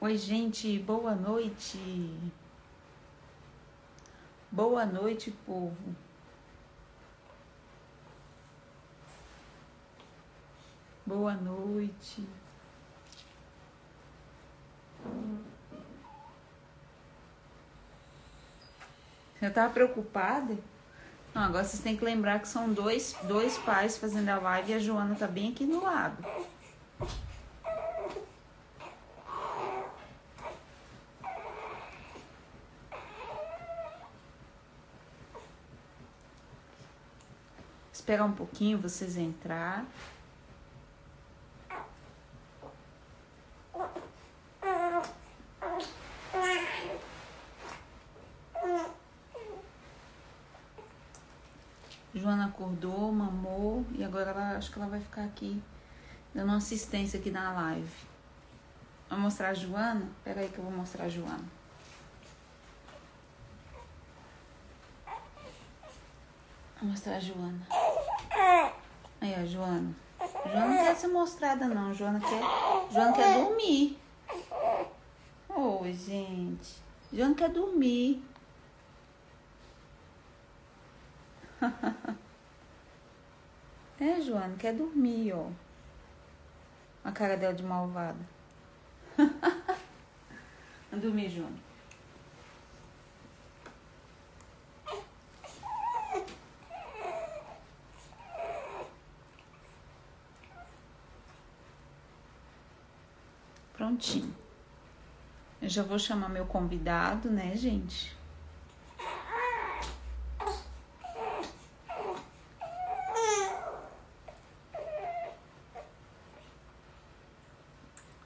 Oi, gente, boa noite. Boa noite, povo. Boa noite. Eu tava preocupada. Não, agora vocês têm que lembrar que são dois, dois pais fazendo a live e a Joana tá bem aqui do lado. Esperar um pouquinho vocês entrar. Joana acordou, mamou e agora ela, acho que ela vai ficar aqui dando assistência aqui na live. Vou mostrar a Joana? Pera aí que eu vou mostrar a Joana. Vou mostrar a Joana. Aí, ó, Joana. Joana não quer ser mostrada, não. Joana quer, Joana quer dormir. Oi, gente. Joana quer dormir. é, Joana, quer dormir, ó. A cara dela de malvada. Dormir, Joana. Prontinho. Eu já vou chamar meu convidado, né, gente?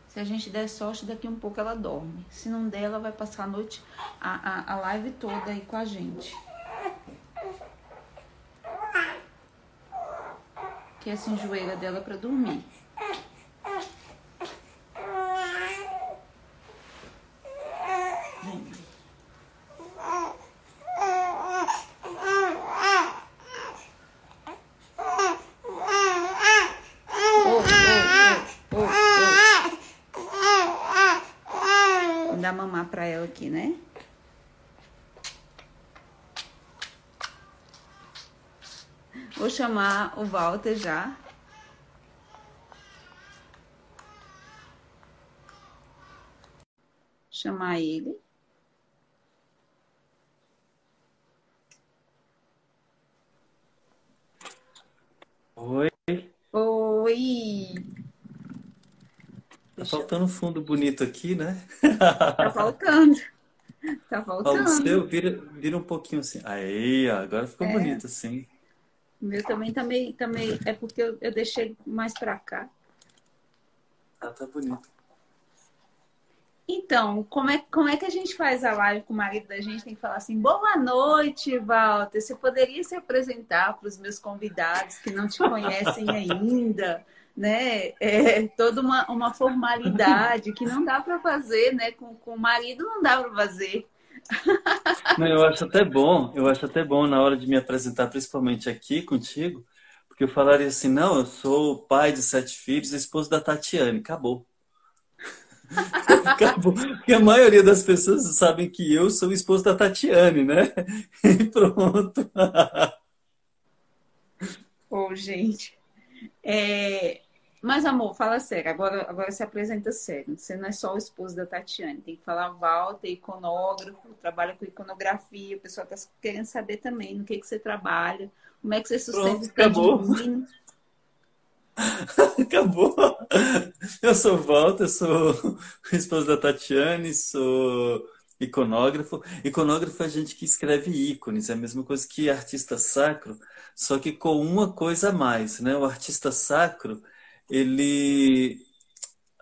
Se a gente der sorte, daqui um pouco ela dorme. Se não der, ela vai passar a noite, a, a, a live toda aí com a gente. Que essa enjoeira dela é pra dormir. Vem. Ô, ô, ô, ô, ô. Vou dar mamar pra ela aqui, né? Vou chamar o Walter já. Chamar ele. Oi, Oi! Faltando fundo bonito aqui, né? Tá faltando. Tá Ó, o faltando. seu vira, vira um pouquinho assim. Aí, ó, agora ficou É. bonito assim. O meu também tá meio, tá. É porque eu, eu deixei mais pra cá. Ah, tá bonito. Então, como é, como é que a gente faz a live com o marido da gente? Tem que falar assim: boa noite, Walter. Você poderia se apresentar para os meus convidados que não te conhecem ainda, né? É toda uma, uma formalidade que não dá para fazer, né? Com, com o marido não dá para fazer. Não, eu acho até bom, eu acho até bom na hora de me apresentar, principalmente aqui contigo, porque eu falaria assim, não, eu sou pai de sete filhos, esposo da Tatiane, acabou. Acabou. Porque a maioria das pessoas sabem que eu sou o esposo da Tatiane, né? E pronto. Ô, gente. É, Mas, amor, fala sério. Agora, agora se apresenta sério. Você não é só o esposo da Tatiane. Tem que falar Walter, iconógrafo, trabalha com iconografia. O pessoal está querendo saber também no que, que você trabalha. Como é que você sustenta Pronto, acabou. Acabou. Eu sou Walter, sou o esposo da Tatiane, sou iconógrafo. Iconógrafo é a gente que escreve ícones, é a mesma coisa que artista sacro, só que com uma coisa a mais, né? O artista sacro, ele,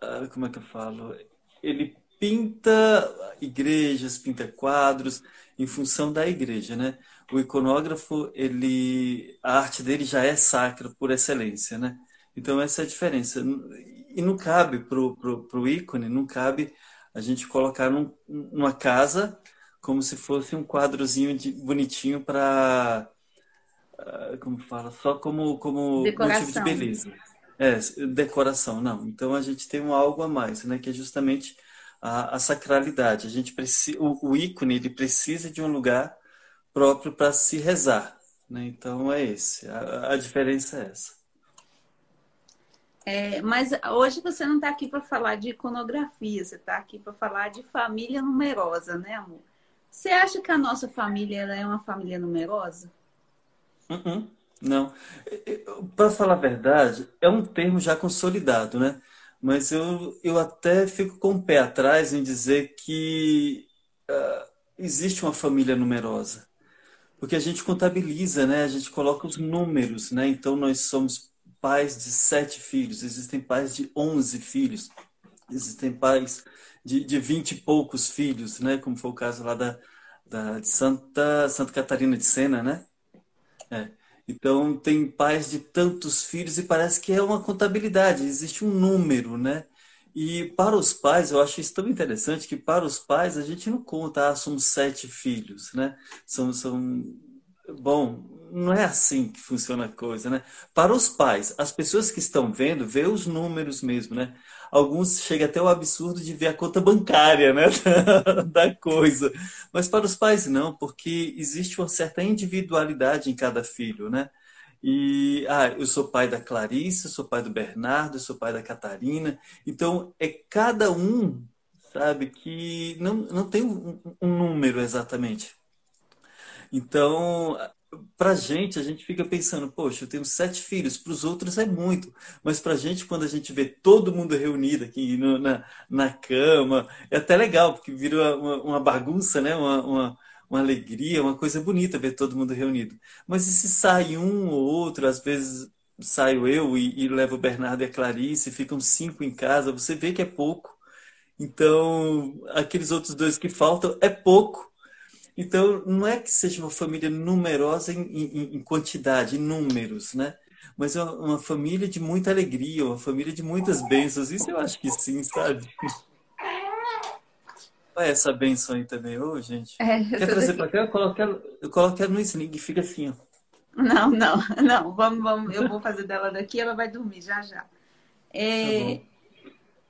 ah, como é que eu falo? Ele pinta igrejas, pinta quadros em função da igreja, né? O iconógrafo, ele, a arte dele já é sacra por excelência, né? Então essa é a diferença. E não cabe pro, pro, pro ícone, não cabe a gente colocar num, numa casa como se fosse um quadrozinho de, bonitinho para, como fala, só como, como motivo de beleza. É, decoração, não. Então a gente tem um algo a mais, né? Que é justamente a, a sacralidade. A gente precisa, o, o, ícone ele precisa de um lugar próprio para se rezar. Né? Então é esse. A, a diferença é essa. É, mas hoje você não está aqui para falar de iconografia, você está aqui para falar de família numerosa, né, amor? Você acha que a nossa família é uma família numerosa? Uhum. Não. Para falar a verdade, é um termo já consolidado, né? Mas eu, eu até fico com o pé atrás em dizer que uh, existe uma família numerosa. Porque a gente contabiliza, né? A gente coloca os números, né? Então nós somos pais de sete filhos, existem pais de onze filhos, existem pais de, de vinte e poucos filhos, né? Como foi o caso lá da, da de Santa, Santa Catarina de Sena, né? É. Então, tem pais de tantos filhos e parece que é uma contabilidade, existe um número, né? E para os pais, eu acho isso tão interessante que para os pais a gente não conta, ah, somos sete filhos, né? São, são... Bom, não é assim que funciona a coisa, né? Para os pais, as pessoas que estão vendo, vê os números mesmo, né? alguns chega até o absurdo de ver a conta bancária né, da coisa. Mas para os pais não, porque existe uma certa individualidade em cada filho, né? E ah, eu sou pai da Clarice, eu sou pai do Bernardo, eu sou pai da Catarina. Então é cada um, sabe, que não, não tem um, um número exatamente. Então, para gente, a gente fica pensando, poxa, eu tenho sete filhos, para os outros é muito, mas para gente, quando a gente vê todo mundo reunido aqui no, na, na cama, é até legal, porque vira uma, uma bagunça, né? Uma, uma, uma, alegria, uma coisa bonita ver todo mundo reunido. Mas e se sai um ou outro, às vezes saio eu e, e levo o Bernardo e a Clarice, ficam cinco em casa, você vê que é pouco. Então, aqueles outros dois que faltam é pouco então, não é que seja uma família numerosa em, em, em quantidade, em números, né? Mas é uma família de muita alegria, uma família de muitas bênçãos. Isso eu acho que sim, sabe? Olha essa bênção aí também, ô, oh, gente. É, Quer trazer para cá? Eu coloco, ela, eu coloco ela no sling fica assim, ó. Não, não, não. Vamos, vamos. Eu vou fazer dela daqui, ela vai dormir já já. É, tá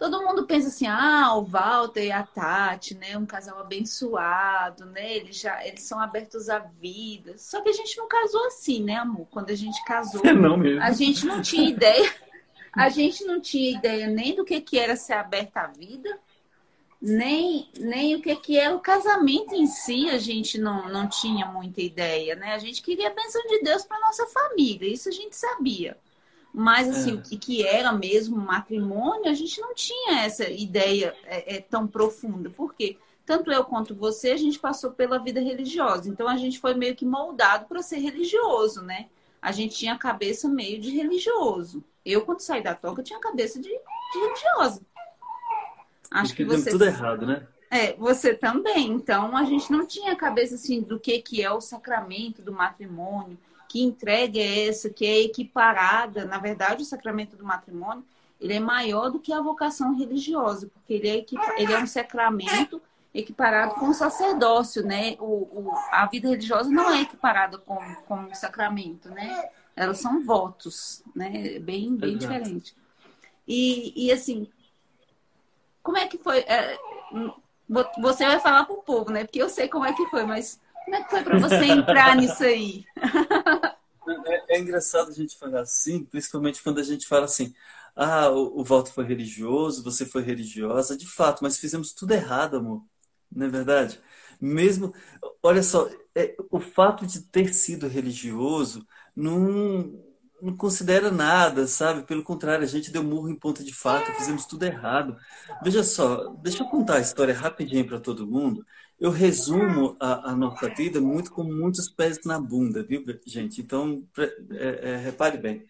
todo mundo pensa assim, ah, o Walter e a Tati, né, um casal abençoado, né, eles já, eles são abertos à vida. Só que a gente não casou assim, né, amor? Quando a gente casou, é não mesmo. a gente não tinha ideia, a gente não tinha ideia nem do que que era ser aberta à vida, nem, nem o que que era o casamento em si, a gente não, não tinha muita ideia, né? A gente queria a bênção de Deus para nossa família, isso a gente sabia. Mas, assim, é. o que, que era mesmo matrimônio, a gente não tinha essa ideia é, é, tão profunda. Por quê? Tanto eu quanto você, a gente passou pela vida religiosa. Então, a gente foi meio que moldado para ser religioso, né? A gente tinha a cabeça meio de religioso. Eu, quando saí da toca, tinha a cabeça de, de religiosa. Acho que você... tudo errado, né? É, você também. Então, a gente não tinha a cabeça, assim, do que, que é o sacramento do matrimônio que entrega é essa, que é equiparada. Na verdade, o sacramento do matrimônio ele é maior do que a vocação religiosa, porque ele é, equipa, ele é um sacramento equiparado com o sacerdócio, né? O, o, a vida religiosa não é equiparada com, com o sacramento, né? Elas são votos, né? Bem, bem diferente. E, e assim, como é que foi? É, você vai falar para o povo, né? Porque eu sei como é que foi, mas como é que foi para você entrar nisso aí? É, é, engraçado a gente falar assim, principalmente quando a gente fala assim: ah, o, o foi religioso, você foi religiosa. De fato, mas fizemos tudo errado, amor. Não é verdade? Mesmo, olha só, é, o fato de ter sido religioso não, não considera nada, sabe? Pelo contrário, a gente deu murro em ponta de faca, fizemos tudo errado. Veja só, deixa eu contar a história rapidinho para todo mundo eu resumo a, a, nossa vida muito com muitos pés na bunda, viu, gente? Então, é, é, repare bem.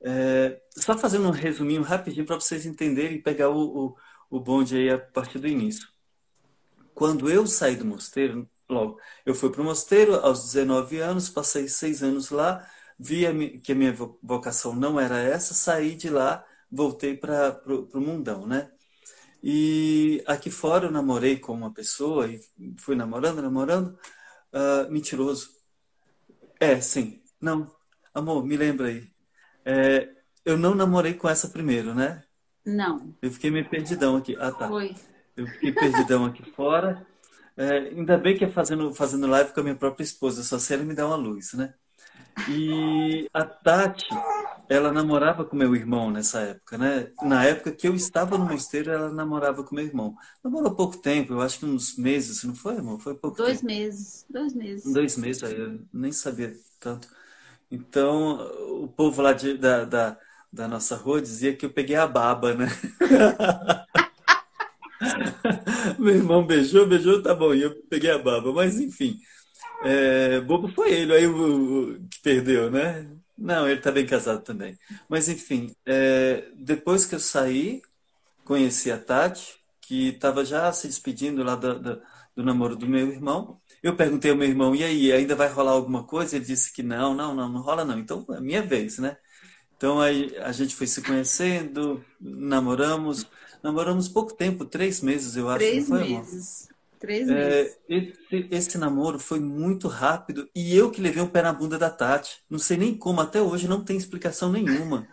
É, só fazendo um resuminho rapidinho para vocês entenderem e pegar o, o, o bonde aí a partir do início. Quando eu saí do mosteiro, logo, eu fui para o mosteiro aos 19 anos, passei seis anos lá, vi a, que a minha vocação não era essa, saí de lá, voltei para o mundão, né? E aqui fora eu namorei com uma pessoa e fui namorando, namorando, uh, mentiroso. É, sim. Não, amor, me lembra aí. É, eu não namorei com essa primeiro, né? Não. Eu fiquei meio perdidão aqui. Ah, tá. Foi. Eu fiquei perdidão aqui fora. É, ainda bem que é fazendo, fazendo live com a minha própria esposa, só se ela me dá uma luz, né? E a Tati, ela namorava com meu irmão nessa época, né? Na época que eu estava no mosteiro, ela namorava com meu irmão. Namorou pouco tempo, eu acho que uns meses, não foi, amor? Foi pouco dois tempo. meses, dois meses. Dois meses, aí eu nem sabia tanto. Então, o povo lá de, da, da, da nossa rua dizia que eu peguei a baba, né? Meu irmão beijou, beijou, tá bom, e eu peguei a baba. Mas, enfim, é, bobo foi ele, aí o, o, que perdeu, né? Não, ele tá bem casado também. Mas, enfim, é, depois que eu saí, conheci a Tati, que estava já se despedindo lá do, do, do namoro do meu irmão. Eu perguntei ao meu irmão, e aí, ainda vai rolar alguma coisa? Ele disse que não, não, não, não rola não. Então, é minha vez, né? Então, aí a gente foi se conhecendo, namoramos. Namoramos pouco tempo, três meses, eu acho. Três foi, meses. Três é. Esse, esse, namoro foi muito rápido e eu que levei o pé na bunda da Tati. Não sei nem como, até hoje não tem explicação nenhuma.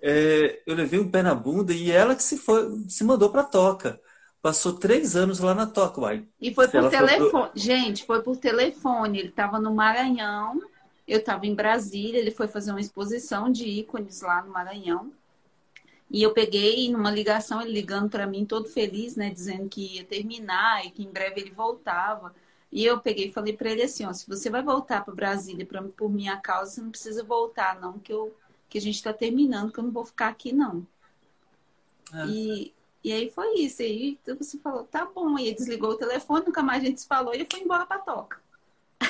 É, eu levei um pé na bunda e ela que se foi, se mandou para toca. Passou três anos lá na toca, uai. E foi por telefone. Foi... Gente, foi por telefone. Ele estava no Maranhão, eu estava em Brasília. Ele foi fazer uma exposição de ícones lá no Maranhão. E eu peguei numa ligação, ele ligando para mim todo feliz, né, dizendo que ia terminar e que em breve ele voltava. E eu peguei e falei para ele assim, ó, se você vai voltar para Brasília pra, por minha causa, você não precisa voltar não, que eu que a gente está terminando, que eu não vou ficar aqui não. É. E, e aí foi isso. E aí você falou, tá bom. E ele desligou o telefone, nunca mais a gente se falou e fui embora para toca.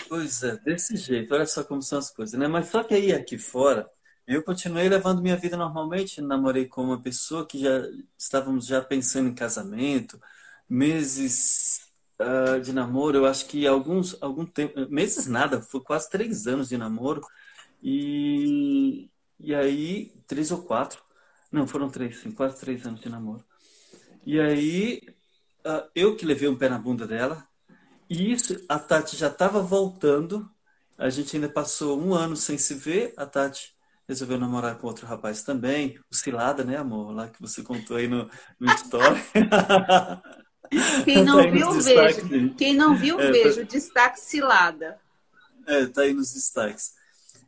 Pois é, desse jeito. Olha só como são as coisas, né? Mas só que aí aqui fora eu continuei levando minha vida normalmente, namorei com uma pessoa que já estávamos já pensando em casamento, meses uh, de namoro, eu acho que alguns algum tempo, meses nada, foi quase três anos de namoro e e aí três ou quatro, não foram três, sim, quase três anos de namoro. E aí uh, eu que levei um pé na bunda dela e isso a Tati já estava voltando, a gente ainda passou um ano sem se ver, a Tati resolveu namorar com outro rapaz também, o Cilada, né, amor? Lá que você contou aí no, no story. Quem não tá viu, vejo. Quem não viu, é, vejo. Tá... Destaque Cilada. É, tá aí nos destaques.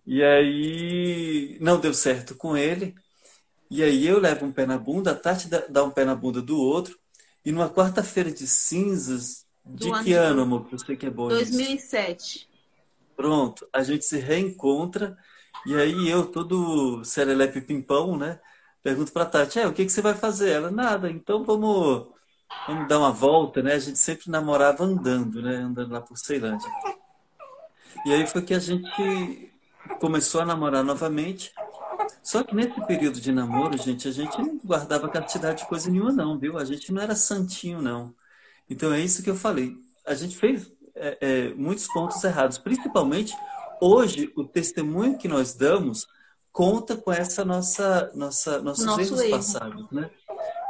E aí não deu certo com ele. E aí eu levo um pé na bunda, a Tati dá um pé na bunda do outro. E numa quarta-feira de cinzas, de do que ano, amor? Que você que é bom 2007. Isso. Pronto, a gente se reencontra e aí eu, todo serelepe pimpão, né? Pergunto pra Tati, é, o que, que você vai fazer? Ela, nada, então vamos, vamos dar uma volta, né? A gente sempre namorava andando, né? Andando lá por Ceilândia. E aí foi que a gente começou a namorar novamente. Só que nesse período de namoro, gente, a gente não guardava castidade de coisa nenhuma, não, viu? A gente não era santinho, não. Então é isso que eu falei. A gente fez é, é, muitos pontos errados, principalmente hoje o testemunho que nós damos conta com essa nossa nossa nossos Nosso erros erro. passados, né?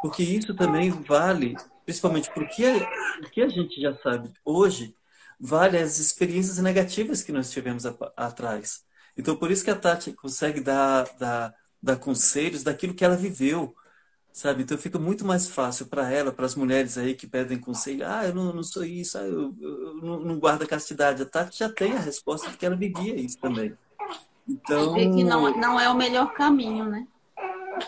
Porque isso também vale, principalmente porque o que a gente já sabe hoje vale as experiências negativas que nós tivemos a, atrás. Então por isso que a Tati consegue dar, dar, dar conselhos daquilo que ela viveu, sabe? Então fica muito mais fácil para ela, para as mulheres aí que pedem conselho. Ah, eu não, não sou isso, ah, eu, eu, não, não guardo a castidade. A Tati já tem a resposta porque ela vivia isso também. Então. E que não, não é o melhor caminho, né?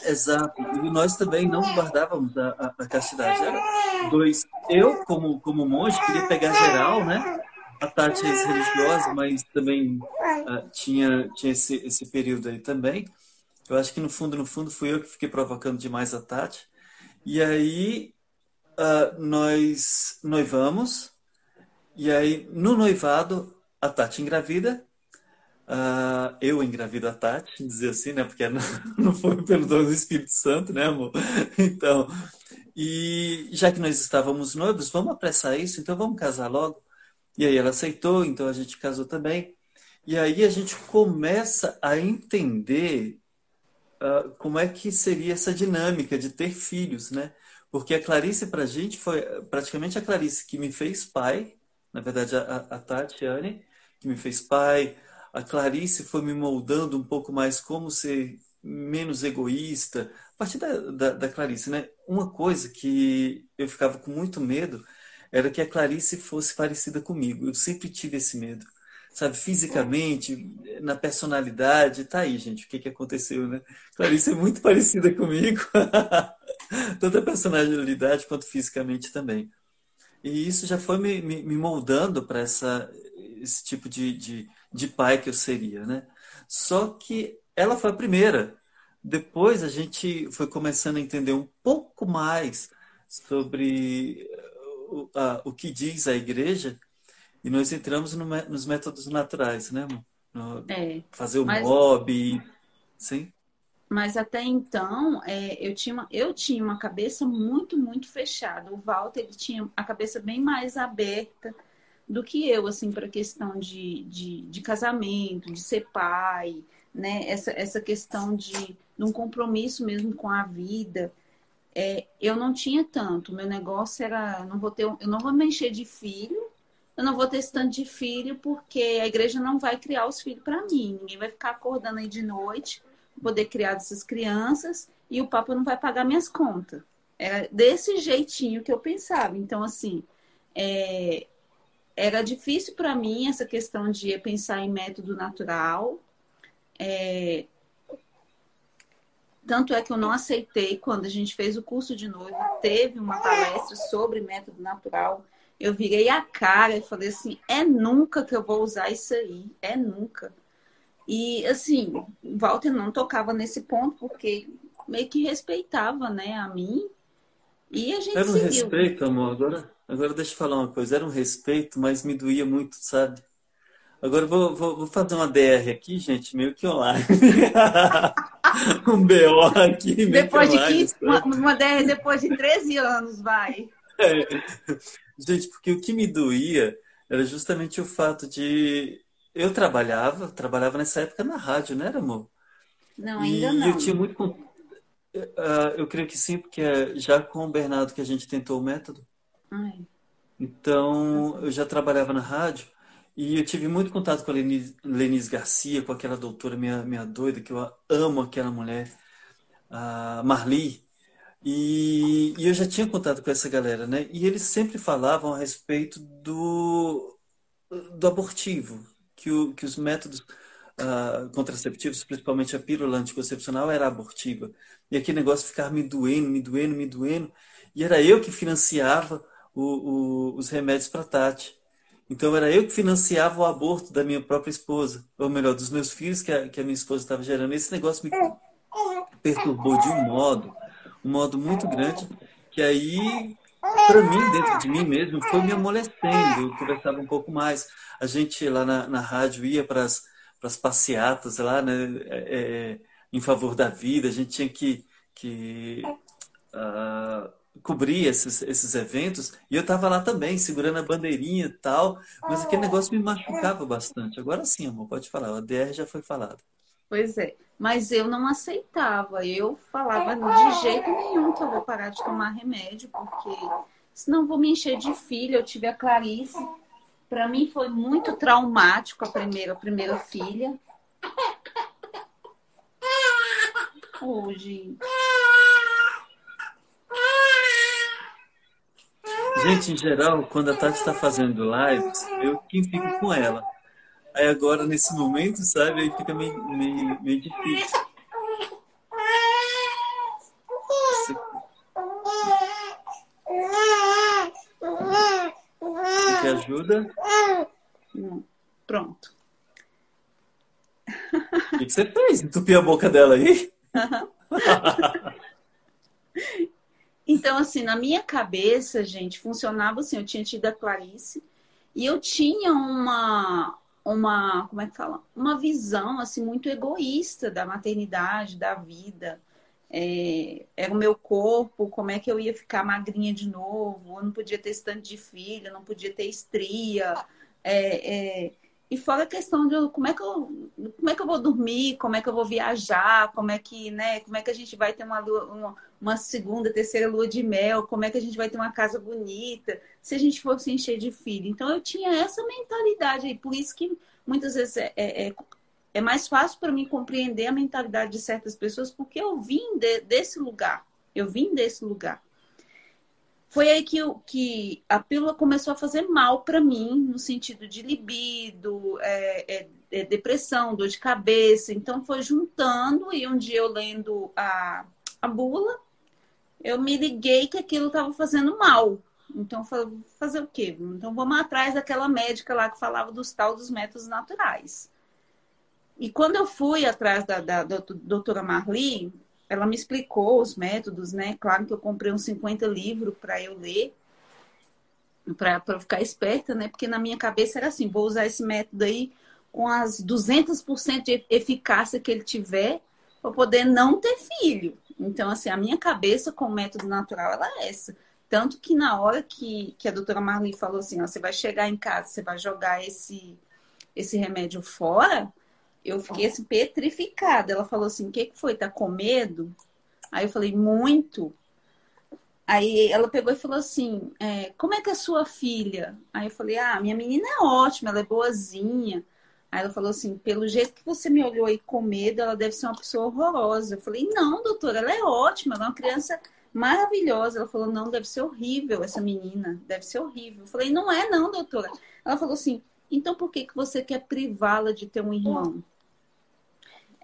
Exato. E nós também não guardávamos a, a, a castidade. Era dois. Eu, como, como monge, queria pegar geral, né? A Tati é religiosa, mas também uh, tinha, tinha esse, esse período aí também. Eu acho que no fundo, no fundo, fui eu que fiquei provocando demais a Tati. E aí uh, nós noivamos. E aí, no noivado, a Tati engravida. Uh, eu engravido a Tati, dizer assim, né? Porque não, não foi pelo dom do Espírito Santo, né, amor? Então, e já que nós estávamos noivos, vamos apressar isso, então vamos casar logo. E aí ela aceitou, então a gente casou também. E aí a gente começa a entender uh, como é que seria essa dinâmica de ter filhos, né? Porque a Clarice, para a gente, foi praticamente a Clarice que me fez pai, na verdade, a, a Tatiane, que me fez pai. A Clarice foi me moldando um pouco mais como ser menos egoísta, a partir da, da, da, Clarice, né? Uma coisa que eu ficava com muito medo era que a Clarice fosse parecida comigo. Eu sempre tive esse medo, sabe? Fisicamente, na personalidade, tá aí, gente, o que, que aconteceu, né? Clarice é muito parecida comigo, tanto a personalidade quanto fisicamente também. E isso já foi me, me, me moldando para esse tipo de, de, de pai que eu seria, né? Só que ela foi a primeira. Depois a gente foi começando a entender um pouco mais sobre o, a, o que diz a igreja e nós entramos no, nos métodos naturais, né, No, é, fazer o mas, mob, sim. Mas até então é, eu, tinha uma, eu tinha uma cabeça muito, muito fechada. O Walter ele tinha a cabeça bem mais aberta do que eu, assim, para a questão de, de, de casamento, de ser pai, né? Essa, essa questão de, de um compromisso mesmo com a vida. É, eu não tinha tanto. Meu negócio era, não vou ter, eu não vou me encher de filho, eu não vou ter esse tanto de filho porque a igreja não vai criar os filhos para mim. Ninguém vai ficar acordando aí de noite poder criar essas crianças e o Papa não vai pagar minhas contas. Era desse jeitinho que eu pensava. Então, assim, é, era difícil para mim essa questão de pensar em método natural. É... Tanto é que eu não aceitei quando a gente fez o curso de noivo, teve uma palestra sobre método natural. Eu virei a cara e falei assim: é nunca que eu vou usar isso aí, é nunca. E assim, Walter não tocava nesse ponto porque meio que respeitava, né, a mim. E a gente Era um seguiu. respeito, amor. Agora, agora deixa eu falar uma coisa. Era um respeito, mas me doía muito, sabe? Agora vou, vou, vou, fazer uma DR aqui, gente, meio que online. um BO aqui, meio depois que online. De uma, uma DR depois de 13 anos, vai. É. Gente, porque o que me doía era justamente o fato de. Eu trabalhava, trabalhava nessa época na rádio, não era, amor? Não, ainda e não. E eu tinha muito. Uh, eu creio que sim, porque é já com o Bernardo que a gente tentou o método. Ai. Então, eu já trabalhava na rádio e eu tive muito contato com a Lenise, Lenise Garcia, com aquela doutora minha, minha doida, que eu amo aquela mulher, a Marli. E, e, eu já tinha contato com essa galera, né? E eles sempre falavam a respeito do, do abortivo, que, o, que os métodos uh, contraceptivos, principalmente a pílula anticoncepcional, era abortiva. E aquele negócio ficava me doendo, me doendo, me doendo. E era eu que financiava o, o, os remédios para Tati. Então era eu que financiava o aborto da minha própria esposa, ou melhor, dos meus filhos que a, que a minha esposa estava gerando. Esse negócio me perturbou de um modo, um modo muito grande, que aí, para mim, dentro de mim mesmo, foi me amolecendo. Eu conversava um pouco mais. A gente lá na, na rádio ia para as passeatas lá, né, é, é, em favor da vida. A gente tinha que, que uh, cobrir esses, esses eventos e eu estava lá também, segurando a bandeirinha e tal, mas aquele negócio me machucava bastante. Agora sim, amor, pode falar, o DR já foi falado. Pois é, mas eu não aceitava, eu falava de jeito nenhum que eu vou parar de tomar remédio, porque senão vou me encher de filha. Eu tive a Clarice, para mim foi muito traumático a primeira, a primeira filha. Hoje. Oh, Gente, em geral, quando a Tati está fazendo lives, eu quem fico com ela. Aí agora, nesse momento, sabe, aí fica meio, meio, meio difícil. Você quer ajuda? Pronto. O que você fez? Entupir a boca dela aí? Então, assim, na minha cabeça, gente, funcionava assim. Eu tinha tido a Clarice e eu tinha uma, uma, como é que fala? Uma visão, assim, muito egoísta da maternidade, da vida. É, era o meu corpo, como é que eu ia ficar magrinha de novo, eu não podia ter esse tanto de filha, não podia ter estria. É, é, e fora a questão de como é que eu, como é que eu vou dormir, como é que eu vou viajar, como é que, né, como é que a gente vai ter uma, lua, uma, uma, segunda, terceira lua de mel, como é que a gente vai ter uma casa bonita, se a gente fosse encher de filho. Então eu tinha essa mentalidade aí, por isso que muitas vezes é, é, é é mais fácil para mim compreender a mentalidade de certas pessoas porque eu vim de, desse lugar. Eu vim desse lugar. Foi aí que, eu, que a pílula começou a fazer mal para mim, no sentido de libido, é, é, é, depressão, dor de cabeça. Então foi juntando e um dia eu lendo a, a bula, eu me liguei que aquilo estava fazendo mal. Então, fazer o quê? Então, vamos atrás daquela médica lá que falava dos tal dos métodos naturais. E quando eu fui atrás da, da, da doutora Marli, ela me explicou os métodos, né? Claro que eu comprei uns 50 livros para eu ler, para ficar esperta, né? Porque na minha cabeça era assim: vou usar esse método aí com as 200% de eficácia que ele tiver para poder não ter filho. Então, assim, a minha cabeça com o método natural ela é essa. Tanto que na hora que, que a doutora Marli falou assim, ó, você vai chegar em casa, você vai jogar esse, esse remédio fora, eu fiquei assim, petrificada. Ela falou assim, o que, que foi? Tá com medo? Aí eu falei, muito. Aí ela pegou e falou assim, é, como é que é a sua filha? Aí eu falei, ah, minha menina é ótima, ela é boazinha. Aí ela falou assim, pelo jeito que você me olhou aí com medo, ela deve ser uma pessoa horrorosa. Eu falei, não, doutora, ela é ótima, ela é uma criança maravilhosa. Ela falou, não, deve ser horrível essa menina, deve ser horrível. Eu falei, não é não, doutora. Ela falou assim, então por que, que você quer privá-la de ter um irmão?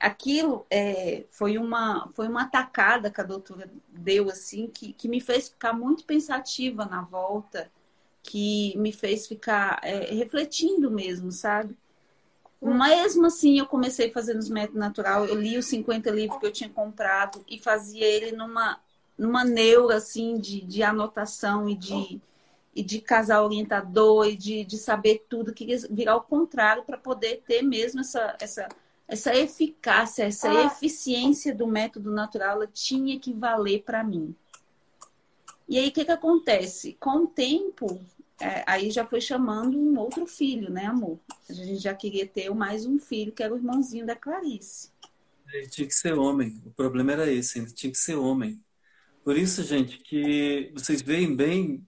Aquilo é, foi, uma, foi uma atacada que a doutora deu, assim, que, que me fez ficar muito pensativa na volta, que me fez ficar é, refletindo mesmo, sabe? Hum. Mesmo assim, eu comecei fazendo os métodos natural. Eu li os 50 livros que eu tinha comprado e fazia ele numa numa neura assim de, de anotação e de, e de casal orientador e de, de saber tudo, queria virar o contrário para poder ter mesmo essa, essa, essa eficácia, essa ah. eficiência do método natural, ela tinha que valer para mim. E aí o que, que acontece? Com o tempo, é, aí já foi chamando um outro filho, né, amor? A gente já queria ter mais um filho, que era o irmãozinho da Clarice. Ele tinha que ser homem. O problema era esse, ele tinha que ser homem. Por isso, gente, que vocês veem bem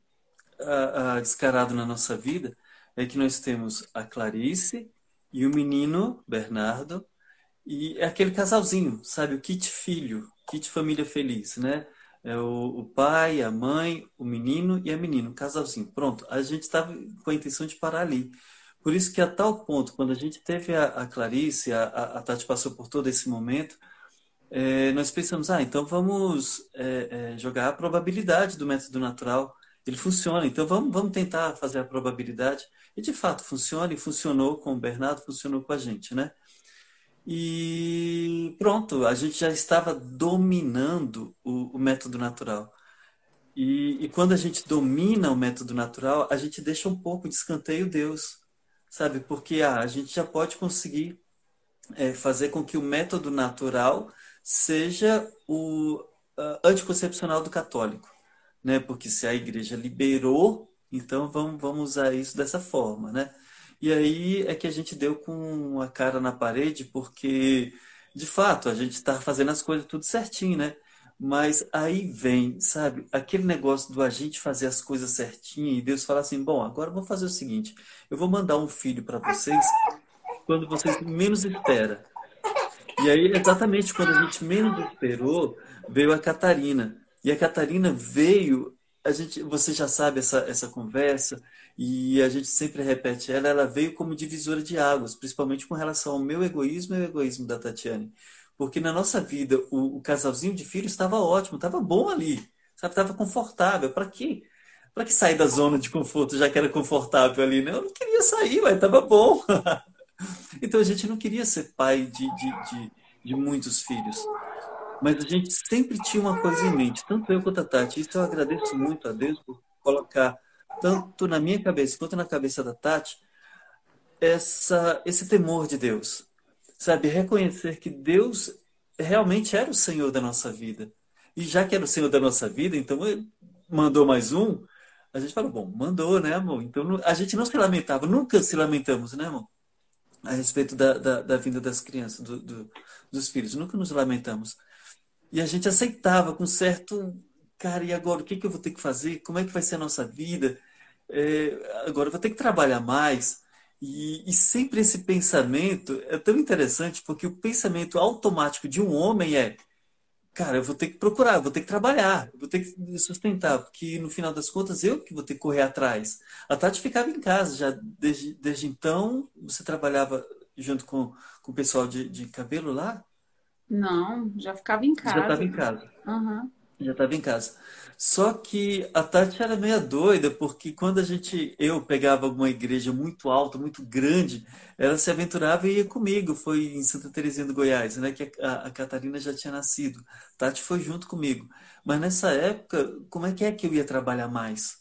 a, a descarado na nossa vida é que nós temos a Clarice e o menino Bernardo e é aquele casalzinho, sabe? O kit filho, kit família feliz, né? É o, o pai, a mãe, o menino e a menina, um casalzinho. Pronto, a gente estava com a intenção de parar ali. Por isso que a tal ponto, quando a gente teve a, a Clarice, a, a Tati passou por todo esse momento, é, nós pensamos, ah, então vamos é, é, jogar a probabilidade do método natural. Ele funciona, então vamos, vamos tentar fazer a probabilidade. E de fato funciona, e funcionou com o Bernardo, funcionou com a gente, né? E pronto, a gente já estava dominando o, o método natural. E, e, quando a gente domina o método natural, a gente deixa um pouco de escanteio Deus, sabe? Porque ah, a gente já pode conseguir é, fazer com que o método natural seja o uh, anticoncepcional do católico, né? Porque se a igreja liberou, então vamos, vamos usar isso dessa forma, né? E aí é que a gente deu com a cara na parede, porque de fato a gente está fazendo as coisas tudo certinho, né? Mas aí vem, sabe, aquele negócio do a gente fazer as coisas certinho e Deus fala assim: bom, agora eu vou fazer o seguinte, eu vou mandar um filho para vocês quando vocês menos esperam. E aí, exatamente quando a gente menos esperou, veio a Catarina. E a Catarina veio, a gente, você já sabe essa, essa conversa, e a gente sempre repete ela, ela veio como divisora de águas, principalmente com relação ao meu egoísmo e ao egoísmo da Tatiane. Porque na nossa vida, o, o casalzinho de filhos estava ótimo, estava bom ali? Estava confortável. Para quê? Para que sair da zona de conforto, já que era confortável ali, né? Eu não queria sair, mas estava bom. Então a gente não queria ser pai de, de, de, de, muitos filhos. Mas a gente sempre tinha uma coisa em mente, tanto eu quanto a Tati. Isso eu agradeço muito a Deus por colocar, tanto na minha cabeça quanto na cabeça da Tati, essa, esse temor de Deus. Sabe, reconhecer que Deus realmente era o Senhor da nossa vida. E já que era o Senhor da nossa vida, então ele mandou mais um. A gente falou, bom, mandou, né, amor? Então a gente não se lamentava, nunca se lamentamos, né, amor? a respeito da, da, da vinda das crianças, do, do, dos filhos. Nunca nos lamentamos. E a gente aceitava com certo. Cara, e agora o que, que eu vou ter que fazer? Como é que vai ser a nossa vida? É, agora vou ter que trabalhar mais. E, e, sempre esse pensamento é tão interessante porque o pensamento automático de um homem é: cara, eu vou ter que procurar, vou ter que trabalhar, vou ter que sustentar, porque no final das contas eu que vou ter que correr atrás. A Tati ficava em casa já desde, desde então. Você trabalhava junto com, com o pessoal de, de cabelo lá? Não, já ficava em casa. Já estava em casa. Uhum. Já estava em casa. Só que a Tati era meio doida, porque quando a gente, eu pegava alguma igreja muito alta, muito grande, ela se aventurava e ia comigo. Foi em Santa Terezinha do Goiás, né, que a, a Catarina já tinha nascido. Tati foi junto comigo. Mas nessa época, como é que é que eu ia trabalhar mais?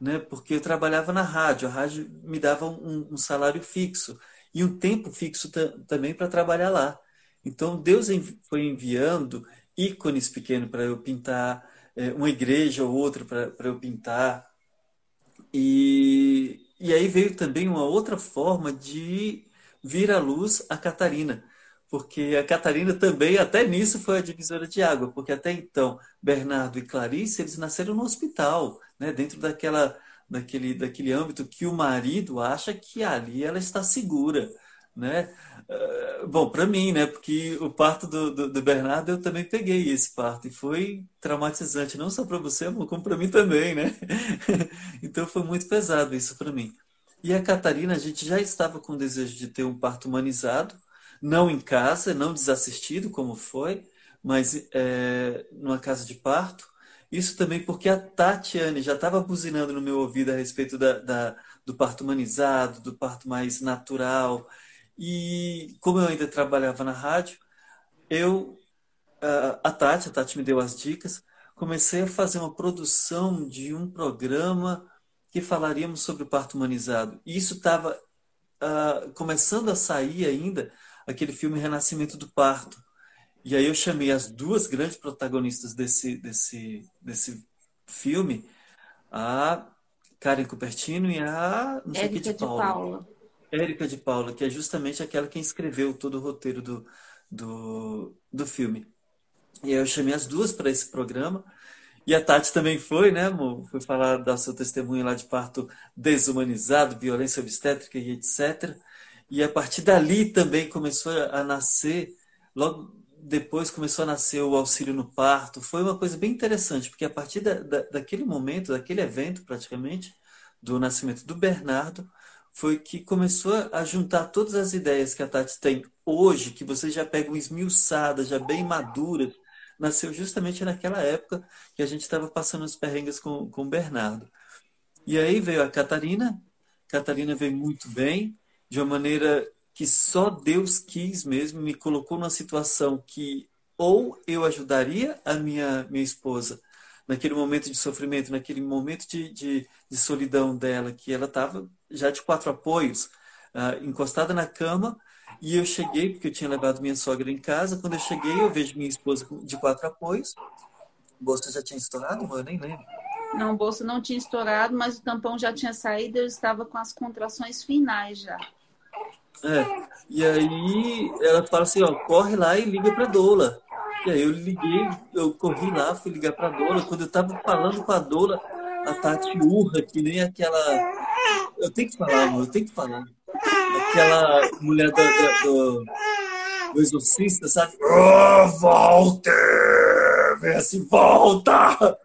Né? Porque eu trabalhava na rádio, a rádio me dava um, um salário fixo e um tempo fixo também para trabalhar lá. Então Deus foi enviando ícones pequenos para eu pintar, é, uma igreja ou outra para eu pintar. E, e aí veio também uma outra forma de vir à luz a Catarina, porque a Catarina também, até nisso, foi a divisora de água, porque até então Bernardo e Clarice, eles nasceram no hospital, né, dentro daquela, daquele, daquele âmbito que o marido acha que ali ela está segura né? Uh, bom, para mim, né? Porque o parto do, do, do, Bernardo eu também peguei esse parto e foi traumatizante, não só para você, como para mim também, né? então foi muito pesado isso para mim. E a Catarina, a gente já estava com o desejo de ter um parto humanizado, não em casa, não desassistido como foi, mas é, numa casa de parto. Isso também porque a Tatiane já estava buzinando no meu ouvido a respeito da, da, do parto humanizado, do parto mais natural, e como eu ainda trabalhava na rádio, eu, a Tati, a Tati me deu as dicas, comecei a fazer uma produção de um programa que falaríamos sobre o parto humanizado. E isso estava uh, começando a sair ainda, aquele filme Renascimento do Parto. E aí eu chamei as duas grandes protagonistas desse, desse, desse filme, a Karen Cupertino e a não sei Érica de, Paula. de Paula. Érica de Paula, que é justamente aquela que escreveu todo o roteiro do, do, do filme. E aí eu chamei as duas para esse programa. E a Tati também foi, né, amor? Foi falar da seu testemunho lá de parto desumanizado, violência obstétrica e etc. E a partir dali também começou a nascer, logo depois começou a nascer o auxílio no parto. Foi uma coisa bem interessante, porque a partir da, da, daquele momento, daquele evento praticamente, do nascimento do Bernardo, foi que começou a juntar todas as ideias que a Tati tem hoje, que você já pega esmiuçadas, já bem maduras, nasceu justamente naquela época que a gente estava passando os perrengues com, com o Bernardo. E aí veio a Catarina, Catarina veio muito bem, de uma maneira que só Deus quis mesmo, me colocou numa situação que ou eu ajudaria a minha, minha esposa naquele momento de sofrimento, naquele momento de, de, de solidão dela, que ela estava já de quatro apoios, uh, encostada na cama, e eu cheguei, porque eu tinha levado minha sogra em casa. Quando eu cheguei, eu vejo minha esposa de quatro apoios. O bolso já tinha estourado, eu nem lembro. Não, o bolso não tinha estourado, mas o tampão já tinha saído, eu estava com as contrações finais já. É. E aí ela fala assim, ó, corre lá e liga para Doula. E aí eu liguei, eu corri lá, fui ligar para Dola. Quando eu estava falando com a Dola, a Tati urra, que nem aquela. Eu tenho que falar, amor, eu tenho que falar. Aquela mulher do, do, do exorcista, sabe? Oh, Walter! Vem assim, volta!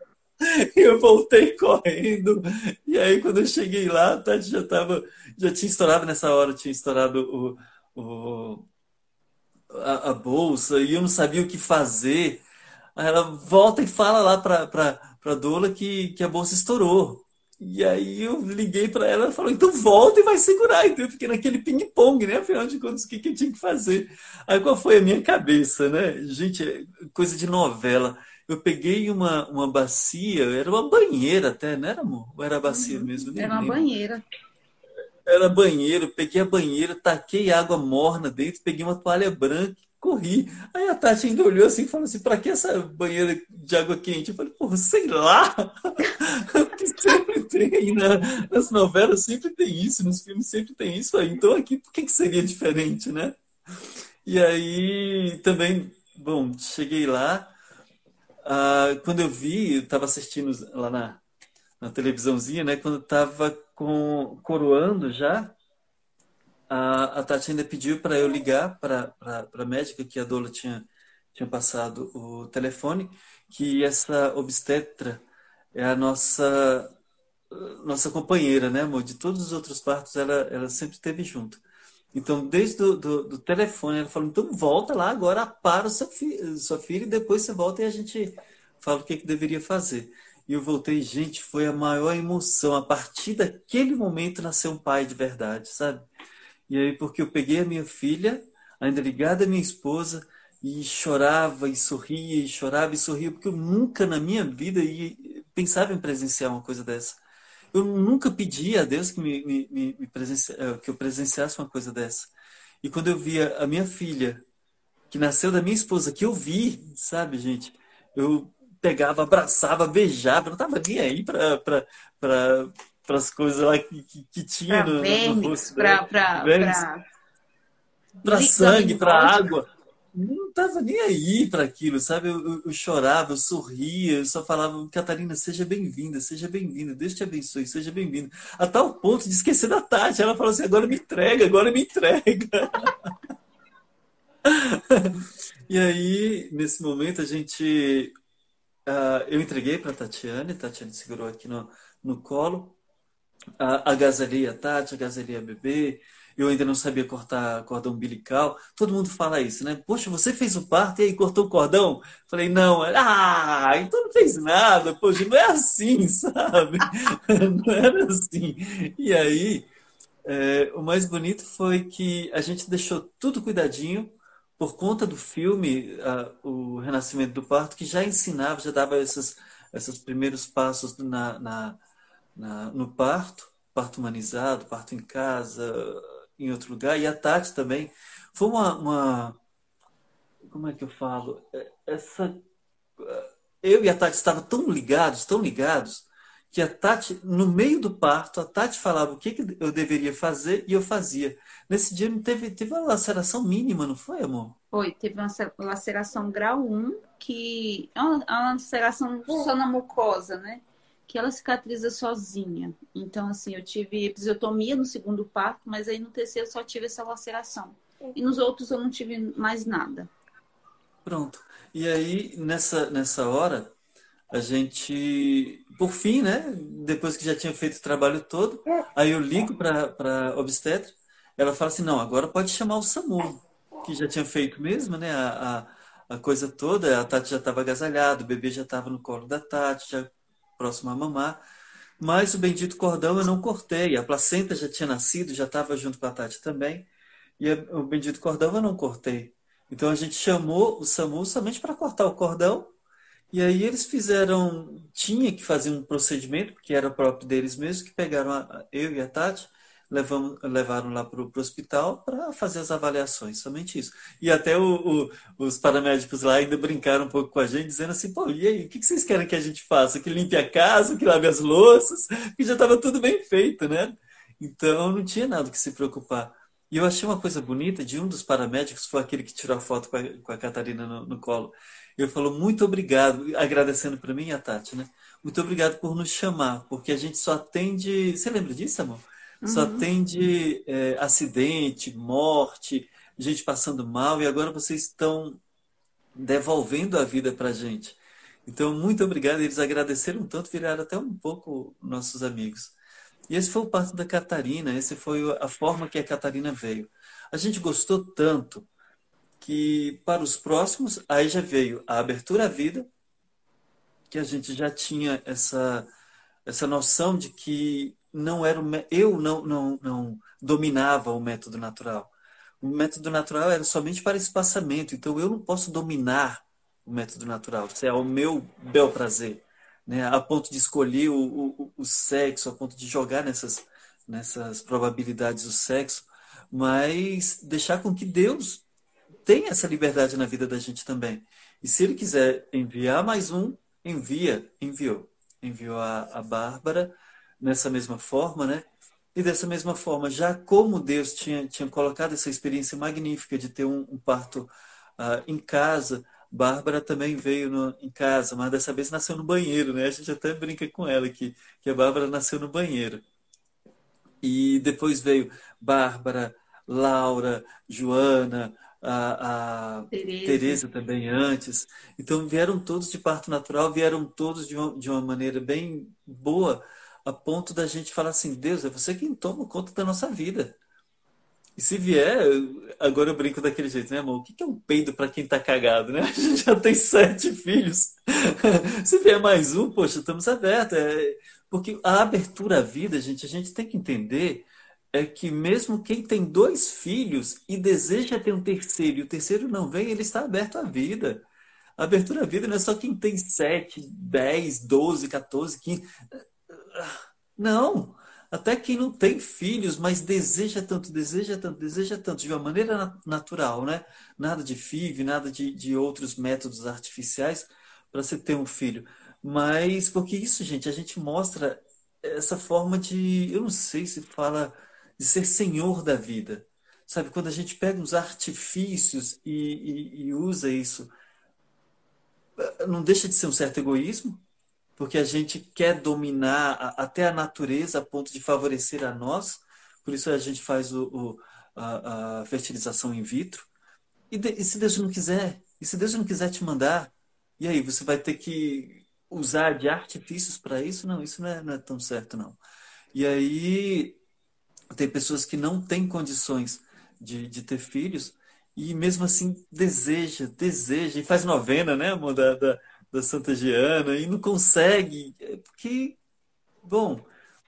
E eu voltei correndo. E aí, quando eu cheguei lá, a Tati já tava, já tinha estourado nessa hora, tinha estourado o, o, a, a, bolsa e eu não sabia o que fazer. Aí ela volta e fala lá para para Dola que, que a bolsa estourou. E aí eu liguei para ela e falou, então volta e vai segurar. Então eu fiquei naquele ping-pong, né? Afinal de contas, o que, que eu tinha que fazer? Aí qual foi a minha cabeça, né? Gente, coisa de novela. Eu peguei uma, uma bacia, era uma banheira até, não era, amor? Ou era bacia uhum. mesmo? era uma banheira. Era banheiro, peguei a banheira, taquei água morna dentro, peguei uma toalha branca corri. Aí a Tati ainda olhou assim e falou assim: pra que essa banheira de água quente? Eu falei, pô, sei lá. Porque sempre tem nas novelas, sempre tem isso, nos filmes sempre tem isso aí. Então aqui, por que, que seria diferente, né? E aí também, bom, cheguei lá. Ah, quando eu vi, estava assistindo lá na, na televisãozinha, né? Quando estava com, coroando já, a, a Tati ainda pediu para eu ligar para a médica que a doula tinha, tinha passado o telefone, que essa obstetra é a nossa nossa companheira, né, amor? De todos os outros partos, ela, ela sempre esteve junto. Então, desde o do, do, telefone, ela falou: então volta lá agora, para o seu fi sua filha e depois você volta e a gente fala o que, que deveria fazer. E eu voltei, gente, foi a maior emoção. A partir daquele momento nasceu um pai de verdade, sabe? E aí, porque eu peguei a minha filha, ainda ligada à minha esposa, e chorava e sorria, e chorava e sorria, porque eu nunca na minha vida ia, pensava em presenciar uma coisa dessa. Eu nunca pedi a Deus que, me, me, me eh, que eu presenciasse uma coisa dessa. E quando eu via a minha filha, que nasceu da minha esposa, que eu vi, sabe, gente, eu pegava, abraçava, beijava, não estava nem aí para as coisas lá que, que, que tinha pra no, vermes, no rosto. Para sangue, para água não estava nem aí para aquilo, sabe? Eu, eu, eu, chorava, eu sorria, eu só falava, Catarina, seja bem-vinda, seja bem-vinda, Deus te abençoe, seja bem-vinda. A tal ponto de esquecer da Tati. Ela falou assim: agora me entrega, agora me entrega. e aí, nesse momento, a gente. Uh, eu entreguei para a Tatiane, a Tatiane segurou aqui no, no colo. Agasalhei a Tati, a bebê eu ainda não sabia cortar cordão umbilical. Todo mundo fala isso, né? Poxa, você fez o parto e aí cortou o cordão? Falei, não. Ah, então não fez nada. Poxa, não é assim, sabe? não era assim. E aí, é, o mais bonito foi que a gente deixou tudo cuidadinho por conta do filme O Renascimento do Parto, que já ensinava, já dava esses, esses primeiros passos na, na, na no parto, parto humanizado, parto em casa, em outro lugar, e a Tati também. Foi uma, uma como é que eu falo? É, essa, eu e a Tati estavam tão ligados, tão ligados, que a Tati, no meio do parto, a Tati falava o que, que eu deveria fazer e eu fazia. Nesse dia não teve, teve uma laceração mínima, não foi, amor? Foi, teve uma laceração grau 1, que é uma, é uma laceração só na mucosa, né? Que ela cicatriza sozinha. Então, assim, eu tive episiotomia no segundo parto, mas aí no terceiro só tive essa laceração. E nos outros eu não tive mais nada. Pronto. E aí, nessa, nessa hora, a gente, por fim, né? Depois que já tinha feito o trabalho todo, aí eu ligo para obstetra, ela fala assim, não, agora pode chamar o SAMU, que já tinha feito mesmo, né? A, a, a coisa toda, a Tati já estava agasalhada, o bebê já estava no colo da Tati, já próximo a mamar. Mas o bendito cordão eu não cortei. A placenta já tinha nascido, já estava junto com a Tati também. E o bendito cordão eu não cortei. Então a gente chamou o SAMU somente para cortar o cordão. E aí eles fizeram, tinha que fazer um procedimento, porque era próprio deles mesmos, que pegaram a, eu e a Tati levamos, levaram lá para o hospital para fazer as avaliações, somente isso. E até o, o, os paramédicos lá ainda brincaram um pouco com a gente, dizendo assim, pô, e aí, o que vocês querem que a gente faça? Que limpe a casa, que lave as louças? Que já estava tudo bem feito, né? Então não tinha nada que se preocupar. E eu achei uma coisa bonita de um dos paramédicos, foi aquele que tirou a foto com a, com a Catarina no, no colo. Ele falou muito obrigado, agradecendo para mim e a Tati, né? Muito obrigado por nos chamar, porque a gente só atende. Você lembra disso, amor? Só uhum. tem de é, acidente, morte, gente passando mal, e agora vocês estão devolvendo a vida para a gente. Então, muito obrigado. Eles agradeceram tanto, viraram até um pouco nossos amigos. E esse foi o parto da Catarina, essa foi a forma que a Catarina veio. A gente gostou tanto que para os próximos, aí já veio a abertura à vida, que a gente já tinha essa, essa noção de que não era eu não, não, não dominava o método natural. O método natural era somente para espaçamento, então eu não posso dominar o método natural. É ao meu bel prazer, né? A ponto de escolher o, o, o sexo, a ponto de jogar nessas nessas probabilidades do sexo, mas deixar com que Deus tenha essa liberdade na vida da gente também. E se ele quiser enviar mais um, envia, enviou. Enviou a, a Bárbara nessa mesma forma, né? E dessa mesma forma, já como Deus tinha, tinha colocado essa experiência magnífica de ter um, um parto uh, em casa, Bárbara também veio no, em casa, mas dessa vez nasceu no banheiro, né? A gente até brinca com ela que, que a Bárbara nasceu no banheiro. E depois veio Bárbara, Laura, Joana, a, a Tereza. Tereza. também antes. Então vieram todos de parto natural, vieram todos de uma, de uma maneira bem boa, a ponto da gente falar assim, Deus, é você quem toma conta da nossa vida. E se vier, agora eu brinco daquele jeito, né, amor? O que é um peido para quem tá cagado, né? A gente já tem sete filhos. se vier mais um, poxa, estamos abertos. É... Porque a abertura à vida, gente, a gente tem que entender é que mesmo quem tem dois filhos e deseja ter um terceiro e o terceiro não vem, ele está aberto à vida. A abertura à vida não é só quem tem sete, dez, doze, 14, 15. Não. Até quem não tem filhos, mas deseja tanto, deseja tanto, deseja tanto, de uma maneira natural, né? Nada de FIV, nada de, de outros métodos artificiais para você ter um filho. Mas, porque isso, gente, a gente mostra essa forma de, eu não sei se fala de ser senhor da vida. Sabe, quando a gente pega uns artifícios e, e, e usa isso, não deixa de ser um certo egoísmo, porque a gente quer dominar até a natureza a ponto de favorecer a nós, por isso a gente faz o, o a, a, fertilização in vitro. E, de, e, se Deus não quiser? E se Deus não quiser te mandar? E aí, você vai ter que usar de artifícios para isso? Não, isso não é, não é tão certo, não. E aí, tem pessoas que não têm condições de, de ter filhos e mesmo assim deseja, deseja, e faz novena, né, amor, da, da, da Santa Giana, e não consegue, é porque, bom,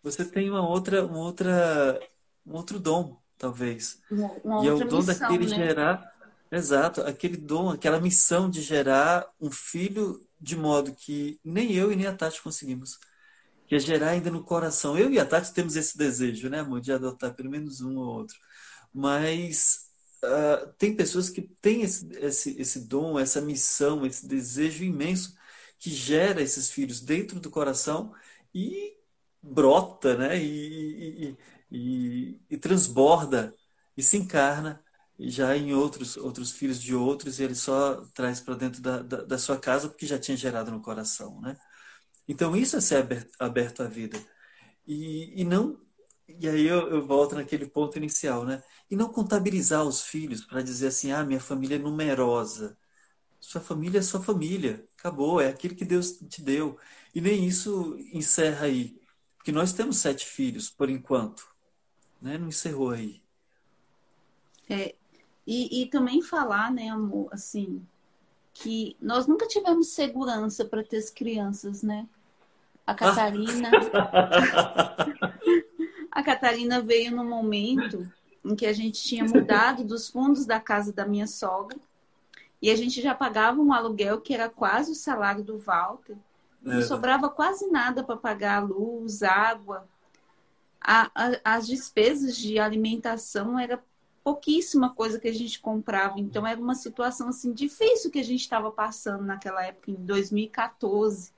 você tem uma outra, uma outra, um outro dom, talvez. Uma, uma e é o dom missão, daquele né? gerar, exato, aquele dom, aquela missão de gerar um filho de modo que nem eu e nem a Tati conseguimos que é gerar ainda no coração. Eu e a Tati temos esse desejo, né, amor, de adotar pelo menos um ou outro. Mas uh, tem pessoas que têm esse, esse, esse dom, essa missão, esse desejo imenso que gera esses filhos dentro do coração e brota, né, e, e, e, e transborda e se encarna já em outros outros filhos de outros e ele só traz para dentro da, da, da, sua casa porque já tinha gerado no coração, né? Então, isso é ser aberto, aberto à vida. E, e não. E aí eu, eu, volto naquele ponto inicial, né? E não contabilizar os filhos para dizer assim: ah, minha família é numerosa. Sua família é sua família. Acabou, é aquilo que Deus te deu. E nem isso encerra aí. Porque nós temos sete filhos, por enquanto. Né? Não encerrou aí. É, e, e também falar, né, amor, assim, que nós nunca tivemos segurança para ter as crianças, né? A Catarina. a Catarina veio no momento em que a gente tinha mudado dos fundos da casa da minha sogra e a gente já pagava um aluguel que era quase o salário do Walter. Não é. sobrava quase nada para pagar a luz, água. A, a, as despesas de alimentação era pouquíssima coisa que a gente comprava. Então era uma situação assim difícil que a gente estava passando naquela época, em 2014.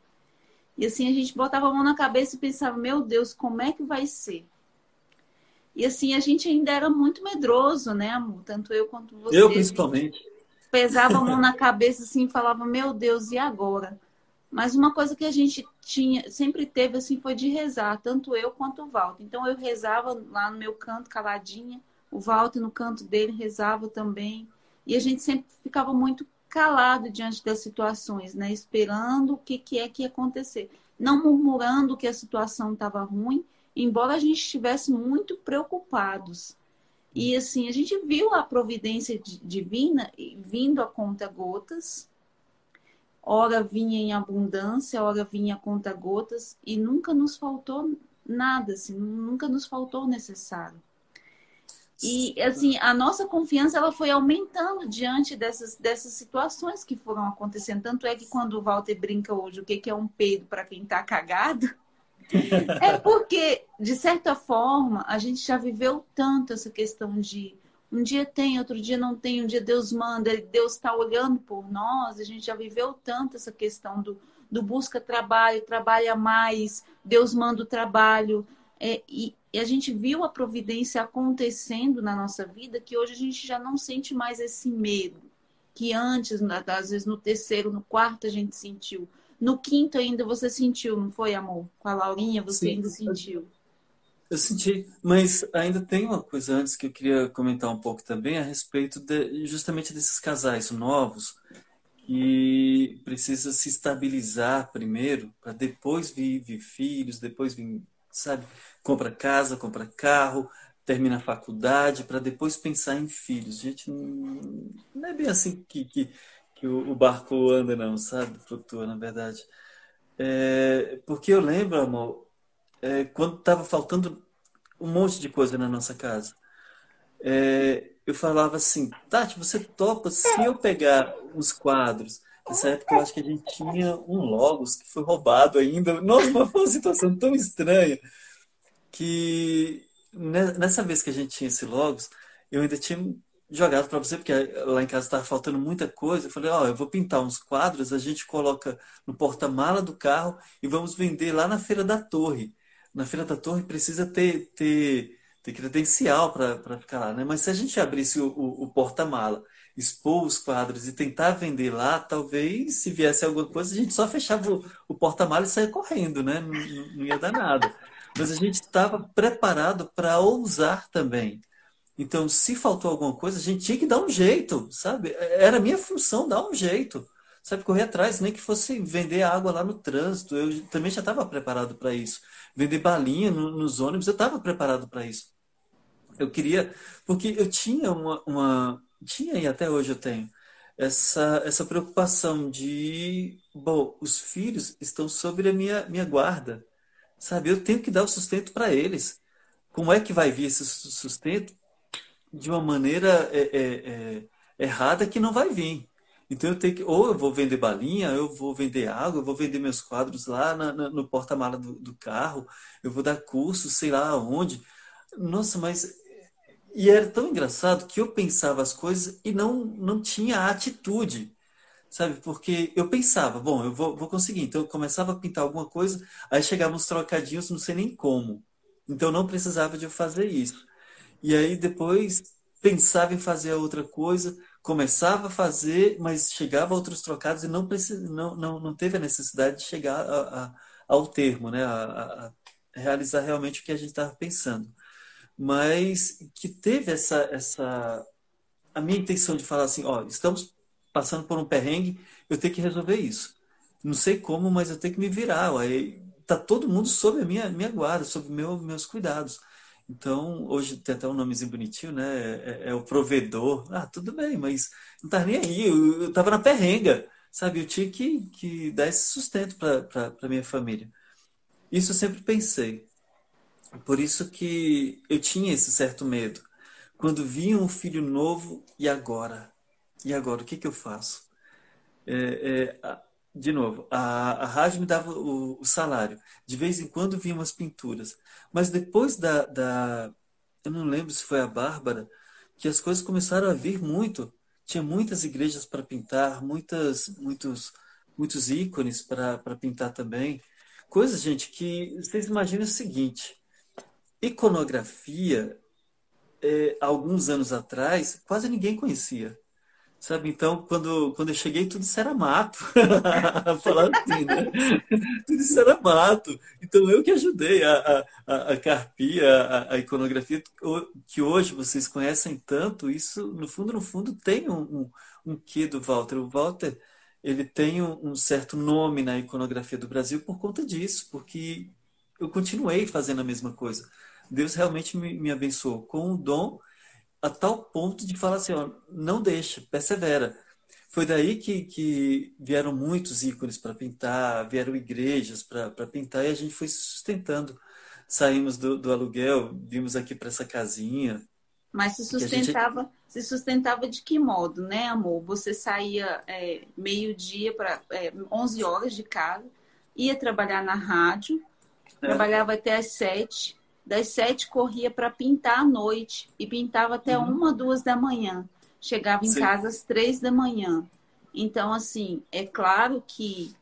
E assim a gente botava a mão na cabeça e pensava, meu Deus, como é que vai ser? E assim a gente ainda era muito medroso, né, amor? Tanto eu quanto você. Eu principalmente. Pesava a mão na cabeça assim, falava, meu Deus, e agora? Mas uma coisa que a gente tinha, sempre teve assim, foi de rezar, tanto eu quanto o Walter. Então eu rezava lá no meu canto, caladinha o Walter, no canto dele, rezava também. E a gente sempre ficava muito calado diante das situações, né? Esperando o que, que é que ia acontecer. Não murmurando que a situação estava ruim, embora a gente estivesse muito preocupados. E assim, a gente viu a providência divina vindo a conta gotas. Ora vinha em abundância, ora vinha a conta gotas e nunca nos faltou nada, assim, nunca nos faltou o necessário. E assim, a nossa confiança ela foi aumentando diante dessas, dessas situações que foram acontecendo. Tanto é que quando o Walter brinca hoje o que, que é um peido para quem está cagado, é porque, de certa forma, a gente já viveu tanto essa questão de um dia tem, outro dia não tem, um dia Deus manda, Deus está olhando por nós, a gente já viveu tanto essa questão do, do busca trabalho, trabalha mais, Deus manda o trabalho. É, e, e a gente viu a providência acontecendo na nossa vida que hoje a gente já não sente mais esse medo que antes, às vezes no terceiro, no quarto a gente sentiu. No quinto ainda você sentiu, não foi, amor? Com a Laurinha você Sim. ainda sentiu. Eu senti, mas ainda tem uma coisa antes que eu queria comentar um pouco também a respeito de, justamente desses casais novos que precisa se estabilizar primeiro para depois vir, filhos, depois vir, sabe, compra casa, compra carro, termina a faculdade para depois pensar em filhos. Gente, não, não é bem assim que, que, que o, o, barco anda, não, sabe? Flutua, na verdade. É, porque eu lembro, amor, é, quando estava faltando um monte de coisa na nossa casa. É, eu falava assim, Tati, você topa se eu pegar uns quadros? Nessa época eu acho que a gente tinha um Logos que foi roubado ainda. Nossa, foi uma situação tão estranha que nessa vez que a gente tinha esse Logos, eu ainda tinha jogado para você, porque lá em casa estava faltando muita coisa. Eu falei, ó, oh, eu vou pintar uns quadros, a gente coloca no porta-mala do carro e vamos vender lá na Feira da Torre na Feira da Torre precisa ter, ter, ter credencial para ficar lá, né? Mas se a gente abrisse o, o, o porta-mala, expor os quadros e tentar vender lá, talvez se viesse alguma coisa, a gente só fechava o, o porta-mala e saia correndo, né? Não, não ia dar nada. Mas a gente estava preparado para ousar também. Então, se faltou alguma coisa, a gente tinha que dar um jeito, sabe? Era minha função dar um jeito sabe, correr atrás, nem que fosse vender água lá no trânsito. Eu também já estava preparado para isso. Vender balinha no, nos ônibus, eu estava preparado para isso. Eu queria, porque eu tinha uma, uma, tinha e até hoje eu tenho essa essa preocupação de, bom, os filhos estão sob a minha minha guarda, sabe? Eu tenho que dar o sustento para eles. Como é que vai vir esse sustento? De uma maneira é, é, é, errada que não vai vir. Então eu tenho que, ou eu vou vender balinha, eu vou vender água, eu vou vender meus quadros lá na, na, no porta-mala do, do, carro, eu vou dar curso, sei lá onde. Nossa, mas. E era tão engraçado que eu pensava as coisas e não, não tinha atitude, sabe? Porque eu pensava, bom, eu vou, vou conseguir. Então eu começava a pintar alguma coisa, aí chegavam uns trocadinhos, não sei nem como. Então não precisava de eu fazer isso. E aí depois pensava em fazer outra coisa começava a fazer, mas chegava a outros trocados e não, não, não, não teve a necessidade de chegar a, a, ao termo, né? A, a, realizar realmente o que a gente estava pensando. Mas que teve essa, essa. A minha intenção de falar assim: ó, estamos passando por um perrengue, eu tenho que resolver isso. Não sei como, mas eu tenho que me virar. Aí tá todo mundo sob a minha, minha guarda, sob meu, meus cuidados. Então, hoje tem até um nomezinho bonitinho, né? É, é o provedor. Ah, tudo bem, mas não tá nem aí. Eu, eu tava na perrenga, sabe? Eu tinha que, que dar esse sustento para minha família. Isso eu sempre pensei. Por isso que eu tinha esse certo medo. Quando vinha um filho novo, e agora? E agora, o que, que eu faço? É, é, de novo, a, a rádio me dava o, o, salário. De vez em quando vinham umas pinturas. Mas depois da, da. Eu não lembro se foi a Bárbara, que as coisas começaram a vir muito. Tinha muitas igrejas para pintar, muitas, muitos, muitos ícones para pintar também. Coisas, gente, que vocês imaginem o seguinte: iconografia, é, alguns anos atrás, quase ninguém conhecia. Sabe, então, quando, quando eu cheguei, tudo isso era mato. Falar assim, né? Tudo isso era mato. Então, eu que ajudei a, a, a carpia, a, a, iconografia, que hoje vocês conhecem tanto, isso, no fundo, no fundo, tem um, um, um quê do Walter. O Walter, ele tem um, um certo nome na iconografia do Brasil por conta disso, porque eu continuei fazendo a mesma coisa. Deus realmente me, me abençoou com o dom a tal ponto de falar assim, ó, não deixa, persevera. Foi daí que, que vieram muitos ícones para pintar, vieram igrejas para pintar e a gente foi se sustentando. Saímos do, do aluguel, vimos aqui para essa casinha. Mas se sustentava, gente... se sustentava de que modo, né, amor? Você saía é, meio-dia para é, 11 horas de casa, ia trabalhar na rádio, é. trabalhava até às sete, das sete corria para pintar à noite e pintava até uhum. uma, duas da manhã. Chegava em Sim. casa às três da manhã. Então, assim, é claro que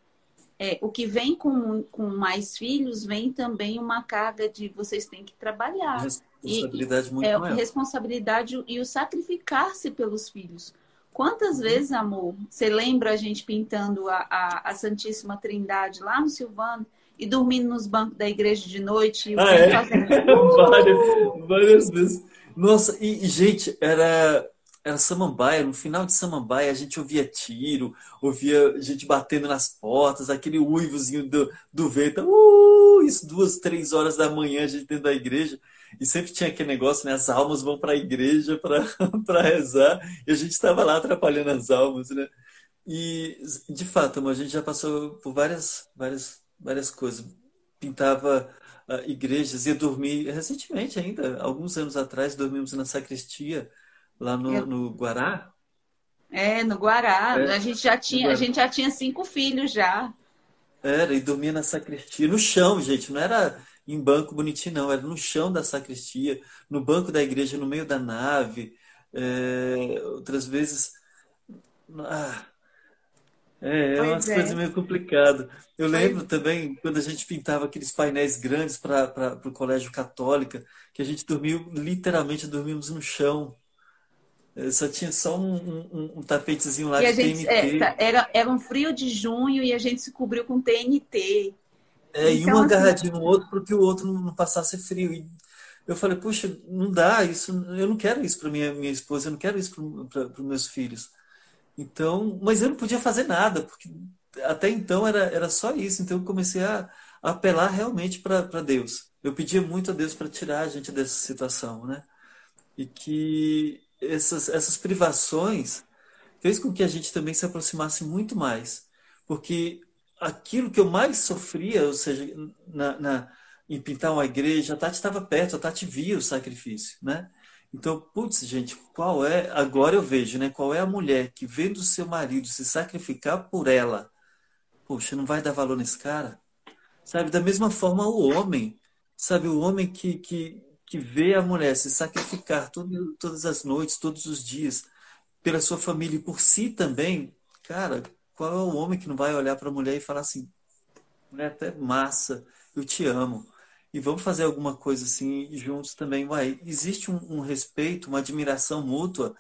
é, o que vem com, com mais filhos vem também uma carga de vocês têm que trabalhar. Responsabilidade e, muito é, maior. Responsabilidade e o sacrificar-se pelos filhos. Quantas uhum. vezes, amor, você lembra a gente pintando a, a, a Santíssima Trindade lá no Silvano? E dormindo nos bancos da igreja de noite. Ah, é? várias, várias vezes. Nossa, e, gente, era, era samambaia, no final de samambaia a gente ouvia tiro, ouvia gente batendo nas portas, aquele uivozinho do, do vento, uh, isso duas, três horas da manhã a gente dentro da igreja. E sempre tinha aquele negócio, né? As almas vão para a igreja para rezar, e a gente estava lá atrapalhando as almas, né? E, de fato, a gente já passou por várias, várias, várias coisas. Pintava uh, igrejas, ia dormir, recentemente ainda, alguns anos atrás, dormimos na sacristia, lá no, é. no Guará. É, no Guará. É, a, gente já tinha, a gente já tinha cinco filhos já. Era, e dormia na sacristia, no chão, gente, não era em banco bonitinho, não, era no chão da sacristia, no banco da igreja, no meio da nave. É, outras vezes. Ah, é, é umas é. coisas meio complicado. Eu lembro também quando a gente pintava aqueles painéis grandes para o colégio católica, que a gente dormiu, literalmente dormimos no chão. É, só tinha só um, um, um tapetezinho lá e de gente, TNT. É, tá, era, era um frio de junho e a gente se cobriu com TNT. É, então, e um assim, agarradinho no outro para que o outro não passasse frio. E eu falei, puxa, não dá isso, eu não quero isso para minha minha esposa, eu não quero isso para os meus filhos. Então, mas eu não podia fazer nada, porque até então era, era só isso. Então eu comecei a, a apelar realmente para Deus. Eu pedia muito a Deus para tirar a gente dessa situação, né? E que essas, essas privações fez com que a gente também se aproximasse muito mais. Porque aquilo que eu mais sofria, ou seja, na, na em pintar uma igreja, a Tati estava perto, a Tati via o sacrifício, né? Então, putz, gente, qual é, agora eu vejo, né? Qual é a mulher que vendo seu marido se sacrificar por ela? Poxa, não vai dar valor nesse cara? Sabe, da mesma forma o homem, sabe, o homem que, que, que vê a mulher se sacrificar todo, todas as noites, todos os dias, pela sua família e por si também, cara, qual é o homem que não vai olhar para a mulher e falar assim, mulher até massa, eu te amo e vamos fazer alguma coisa assim juntos também. Uai, existe um, um, respeito, uma admiração mútua,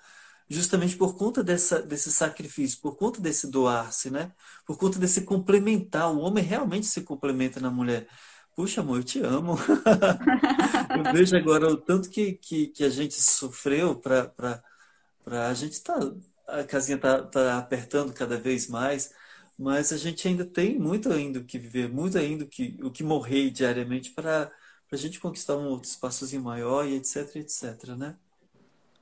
justamente por conta dessa, desse sacrifício, por conta desse doar-se, né? Por conta desse complementar. O homem realmente se complementa na mulher. Puxa, amor, eu te amo. eu vejo agora o tanto que, que, que a gente sofreu para. A gente tá. A casinha tá, tá apertando cada vez mais mas a gente ainda tem muito ainda o que viver, muito ainda o que, o que morrer diariamente para a gente conquistar um outro espaçozinho maior e etc, etc, né?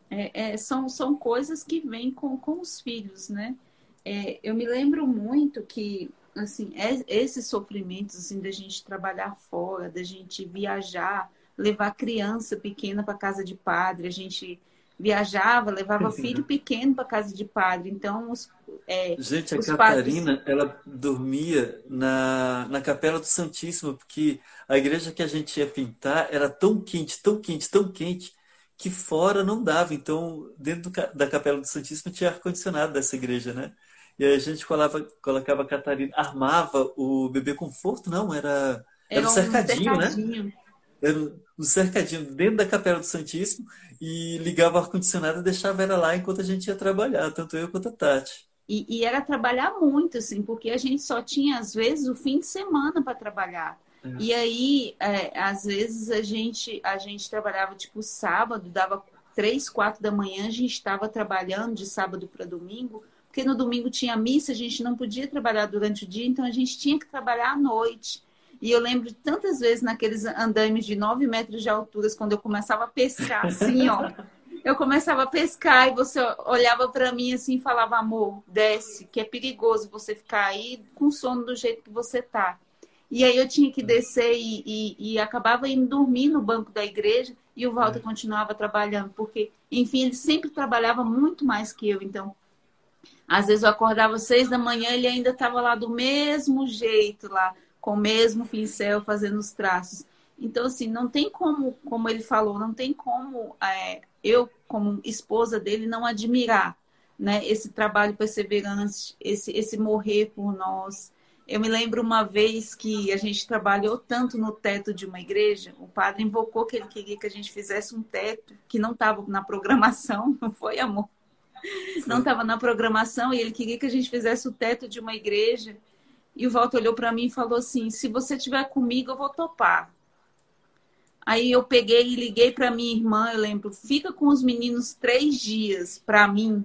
É, é, são, são coisas que vêm com, com os filhos, né? É, eu me lembro muito que, assim, é, esses sofrimentos, assim, da gente trabalhar fora, da gente viajar, levar criança pequena para casa de padre, a gente viajava, levava filho pequeno para casa de padre. Então, os, é, gente, a Catarina, padres... ela dormia na, na Capela do Santíssimo, porque a igreja que a gente ia pintar era tão quente, tão quente, tão quente, que fora não dava. Então, dentro do, da Capela do Santíssimo tinha ar-condicionado dessa igreja, né? E aí a gente colava, colocava a Catarina, armava o bebê conforto, não, era, era, era um cercadinho, um cercadinho. né? Era um cercadinho dentro da Capela do Santíssimo e ligava o ar-condicionado e deixava ela lá enquanto a gente ia trabalhar, tanto eu quanto a Tati. E, e era trabalhar muito, assim, porque a gente só tinha, às vezes, o fim de semana para trabalhar. É. E aí, é, às vezes, a gente, a gente trabalhava, tipo, sábado, dava três, quatro da manhã, a gente estava trabalhando de sábado para domingo, porque no domingo tinha missa, a gente não podia trabalhar durante o dia, então a gente tinha que trabalhar à noite. E eu lembro de tantas vezes naqueles andames de 9 metros de altura, quando eu começava a pescar, assim, ó. Eu começava a pescar e você olhava para mim assim e falava, amor, desce, que é perigoso você ficar aí com sono do jeito que você tá. E aí eu tinha que descer e, e, e acabava indo dormir no banco da igreja e o Walter é. continuava trabalhando, porque, enfim, ele sempre trabalhava muito mais que eu. Então, às vezes eu acordava às seis da manhã, ele ainda estava lá do mesmo jeito, lá com o mesmo pincel fazendo os traços. Então, assim, não tem como, como ele falou, não tem como é, eu, como esposa dele, não admirar né, esse trabalho perseverante, esse, esse morrer por nós. Eu me lembro uma vez que a gente trabalhou tanto no teto de uma igreja, o padre invocou que ele queria que a gente fizesse um teto que não estava na programação, não foi, amor? Não estava na programação e ele queria que a gente fizesse o teto de uma igreja E o Walter olhou para mim e falou assim: se você estiver comigo, eu vou topar. Aí eu peguei e liguei para minha irmã, eu lembro, fica com os meninos três dias para mim,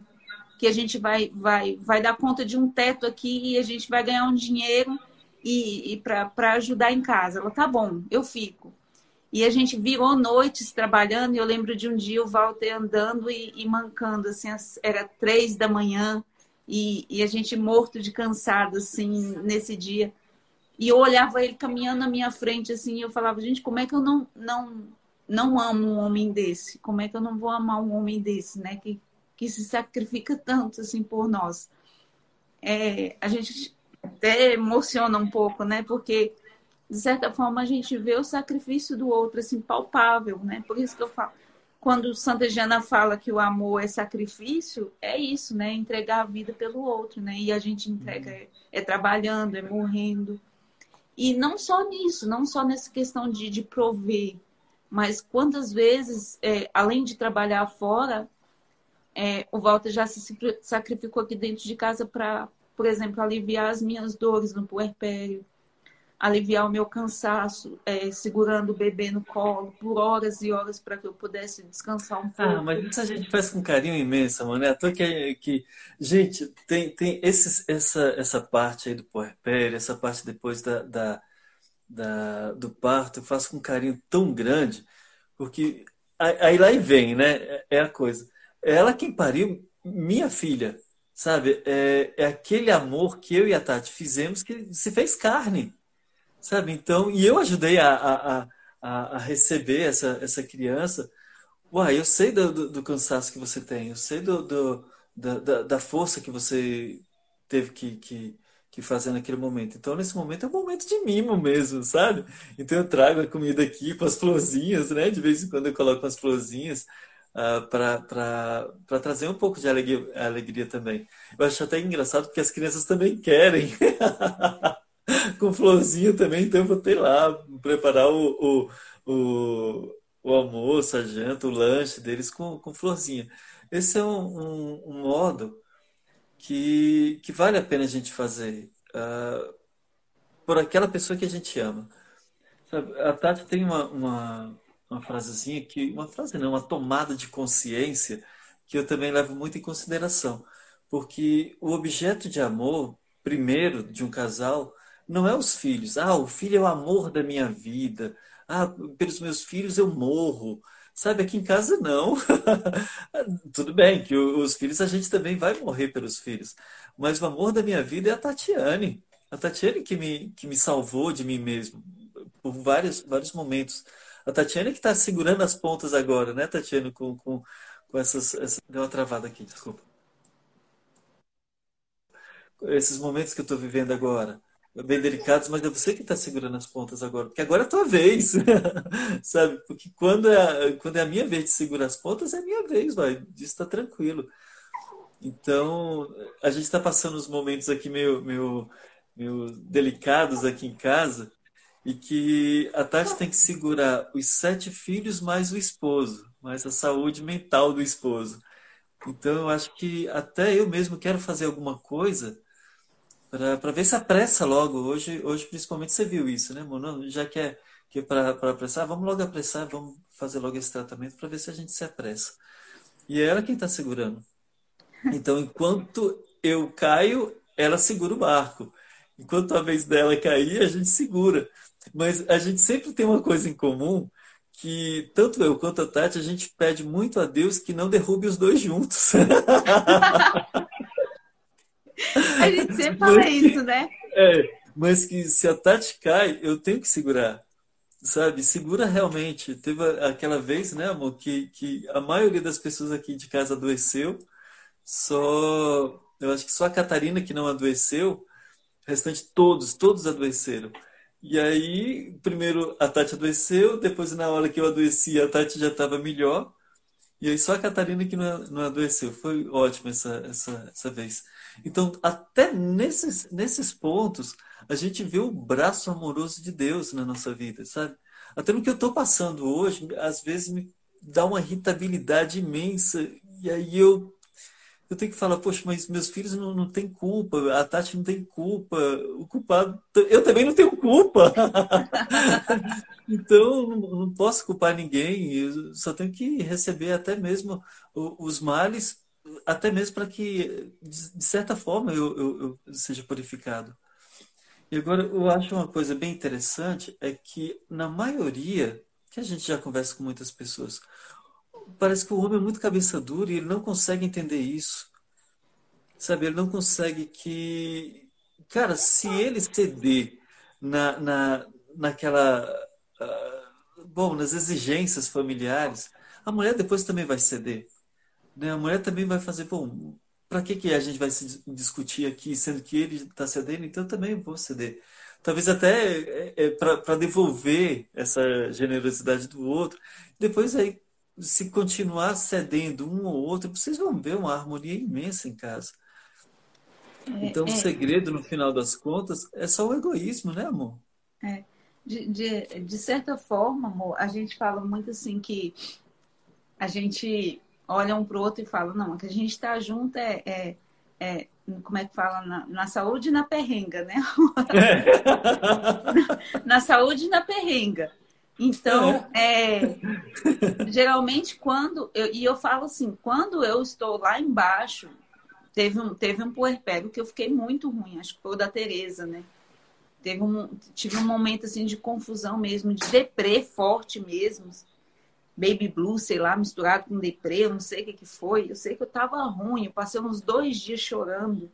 que a gente vai, vai, vai dar conta de um teto aqui e a gente vai ganhar um dinheiro e, e para ajudar em casa. Ela, tá bom, eu fico. E a gente virou noites trabalhando, e eu lembro de um dia o Walter andando e, e mancando, assim, era três da manhã, e, e, a gente morto de cansado, assim, nesse dia. E eu olhava ele caminhando na minha frente, assim, e eu falava, gente, como é que eu não, não, não amo um homem desse? Como é que eu não vou amar um homem desse, né? Que, que se sacrifica tanto, assim, por nós. É, a gente até emociona um pouco, né? Porque, de certa forma, a gente vê o sacrifício do outro, assim, palpável, né? Por isso que eu falo, quando Santa Jana fala que o amor é sacrifício, é isso, né? Entregar a vida pelo outro, né? E a gente entrega, é, é trabalhando, é morrendo. E não só nisso, não só nessa questão de, de prover, mas quantas vezes, é, além de trabalhar fora, é, o Walter já se sacrificou aqui dentro de casa para, por exemplo, aliviar as minhas dores no puerpério, aliviar o meu cansaço, é, segurando o bebê no colo por horas e horas para que eu pudesse descansar um pouco. Ah, mas isso a gente faz com carinho imenso, mano. É à toa que, que gente, tem, tem esses, essa, essa parte aí do puerpério, essa parte depois da, da, da, do parto, eu faço com carinho tão grande, porque aí lá e vem, né? É, é a coisa. É ela quem pariu minha filha, sabe? É, é aquele amor que eu e a Tati fizemos que se fez carne sabe? Então, e eu ajudei a, a, a, a receber essa, essa criança. Uai, eu sei do, do, do, cansaço que você tem, eu sei do, do da, da, da, força que você teve que, que, que fazer naquele momento. Então, nesse momento é um momento de mimo mesmo, sabe? Então, eu trago a comida aqui com as florzinhas, né? De vez em quando eu coloco as florzinhas uh, ah, para trazer um pouco de alegria, alegria também. Eu acho até engraçado porque as crianças também querem. com florzinha também, então eu vou ter lá, preparar o, o, o, o, almoço, a janta, o lanche deles com, com florzinha. Esse é um, um, um modo que, que vale a pena a gente fazer uh, por aquela pessoa que a gente ama. Sabe, a Tati tem uma, uma, uma frasezinha que, uma frase não, uma tomada de consciência que eu também levo muito em consideração. Porque o objeto de amor, primeiro, de um casal, não é os filhos. Ah, o filho é o amor da minha vida. Ah, pelos meus filhos eu morro. Sabe, aqui em casa não. Tudo bem que os filhos a gente também vai morrer pelos filhos. Mas o amor da minha vida é a Tatiane. A Tatiane que me, que me salvou de mim mesmo por vários, vários momentos. A Tatiane que está segurando as pontas agora, né, Tatiane, com, com, com essas, essa... Deu uma travada aqui, desculpa. Esses momentos que eu estou vivendo agora bem delicados, mas é você que está segurando as pontas agora, porque agora é a tua vez, sabe? Porque quando é, quando é a minha vez de segurar as pontas, é a minha vez, vai, disso está tranquilo. Então, a gente está passando uns momentos aqui meio, meio, meio delicados aqui em casa, e que a Tati tem que segurar os sete filhos mais o esposo, mais a saúde mental do esposo. Então, eu acho que até eu mesmo quero fazer alguma coisa para ver se apressa logo. Hoje, hoje, principalmente, você viu isso, né, Mona? Já que é, que é para apressar, vamos logo apressar, vamos fazer logo esse tratamento para ver se a gente se apressa. E é ela quem está segurando. Então, enquanto eu caio, ela segura o barco. Enquanto a vez dela cair, a gente segura. Mas a gente sempre tem uma coisa em comum, que tanto eu quanto a Tati, a gente pede muito a Deus que não derrube os dois juntos. A gente sempre fala mas, isso, né? É, mas que se a Tati cai, eu tenho que segurar. Sabe? Segura realmente. Teve aquela vez, né, amor, que, que a maioria das pessoas aqui de casa adoeceu. Só. Eu acho que só a Catarina que não adoeceu. O restante, todos, todos adoeceram. E aí, primeiro a Tati adoeceu, depois na hora que eu adoeci, a Tati já estava melhor. E aí só a Catarina que não, adoeceu. Foi ótimo essa, essa, essa vez. Então, até nesses, nesses pontos, a gente vê o braço amoroso de Deus na nossa vida, sabe? Até no que eu estou passando hoje, às vezes me dá uma irritabilidade imensa. E aí eu, eu tenho que falar, poxa, mas meus filhos não, não têm culpa, a Tati não tem culpa, o culpado, eu também não tenho culpa. então, não, não, posso culpar ninguém, eu só tenho que receber até mesmo os males, até mesmo para que, de certa forma, eu, eu, eu seja purificado. E agora, eu acho uma coisa bem interessante, é que na maioria, que a gente já conversa com muitas pessoas, parece que o homem é muito cabeça dura e ele não consegue entender isso. Sabe, ele não consegue que. Cara, se ele ceder na, na, naquela. Uh, bom, nas exigências familiares, a mulher depois também vai ceder. Né? A mulher também vai fazer, bom, para que, que a gente vai se discutir aqui, sendo que ele está cedendo, então também vou ceder. Talvez até é, é, para devolver essa generosidade do outro. Depois aí se continuar cedendo um ou outro, vocês vão ver uma harmonia imensa em casa. É, então, é, o segredo, no final das contas, é só o egoísmo, né, amor? É. De, de, de certa forma, amor, a gente fala muito assim que a gente olha um para o outro e fala, não, que a gente está junto é, é, é, como é que fala, na, na saúde e na perrenga, né? na, na saúde e na perrenga. Então, é. é, geralmente quando eu, e eu falo assim, quando eu estou lá embaixo, teve um teve um puerpério que eu fiquei muito ruim, acho que foi o da Tereza, né? Teve um tive um momento assim de confusão mesmo, de deprê forte mesmo. Baby blue, sei lá, misturado com deprê, eu não sei o que, que foi. Eu sei que eu tava ruim, eu passei uns dois dias chorando.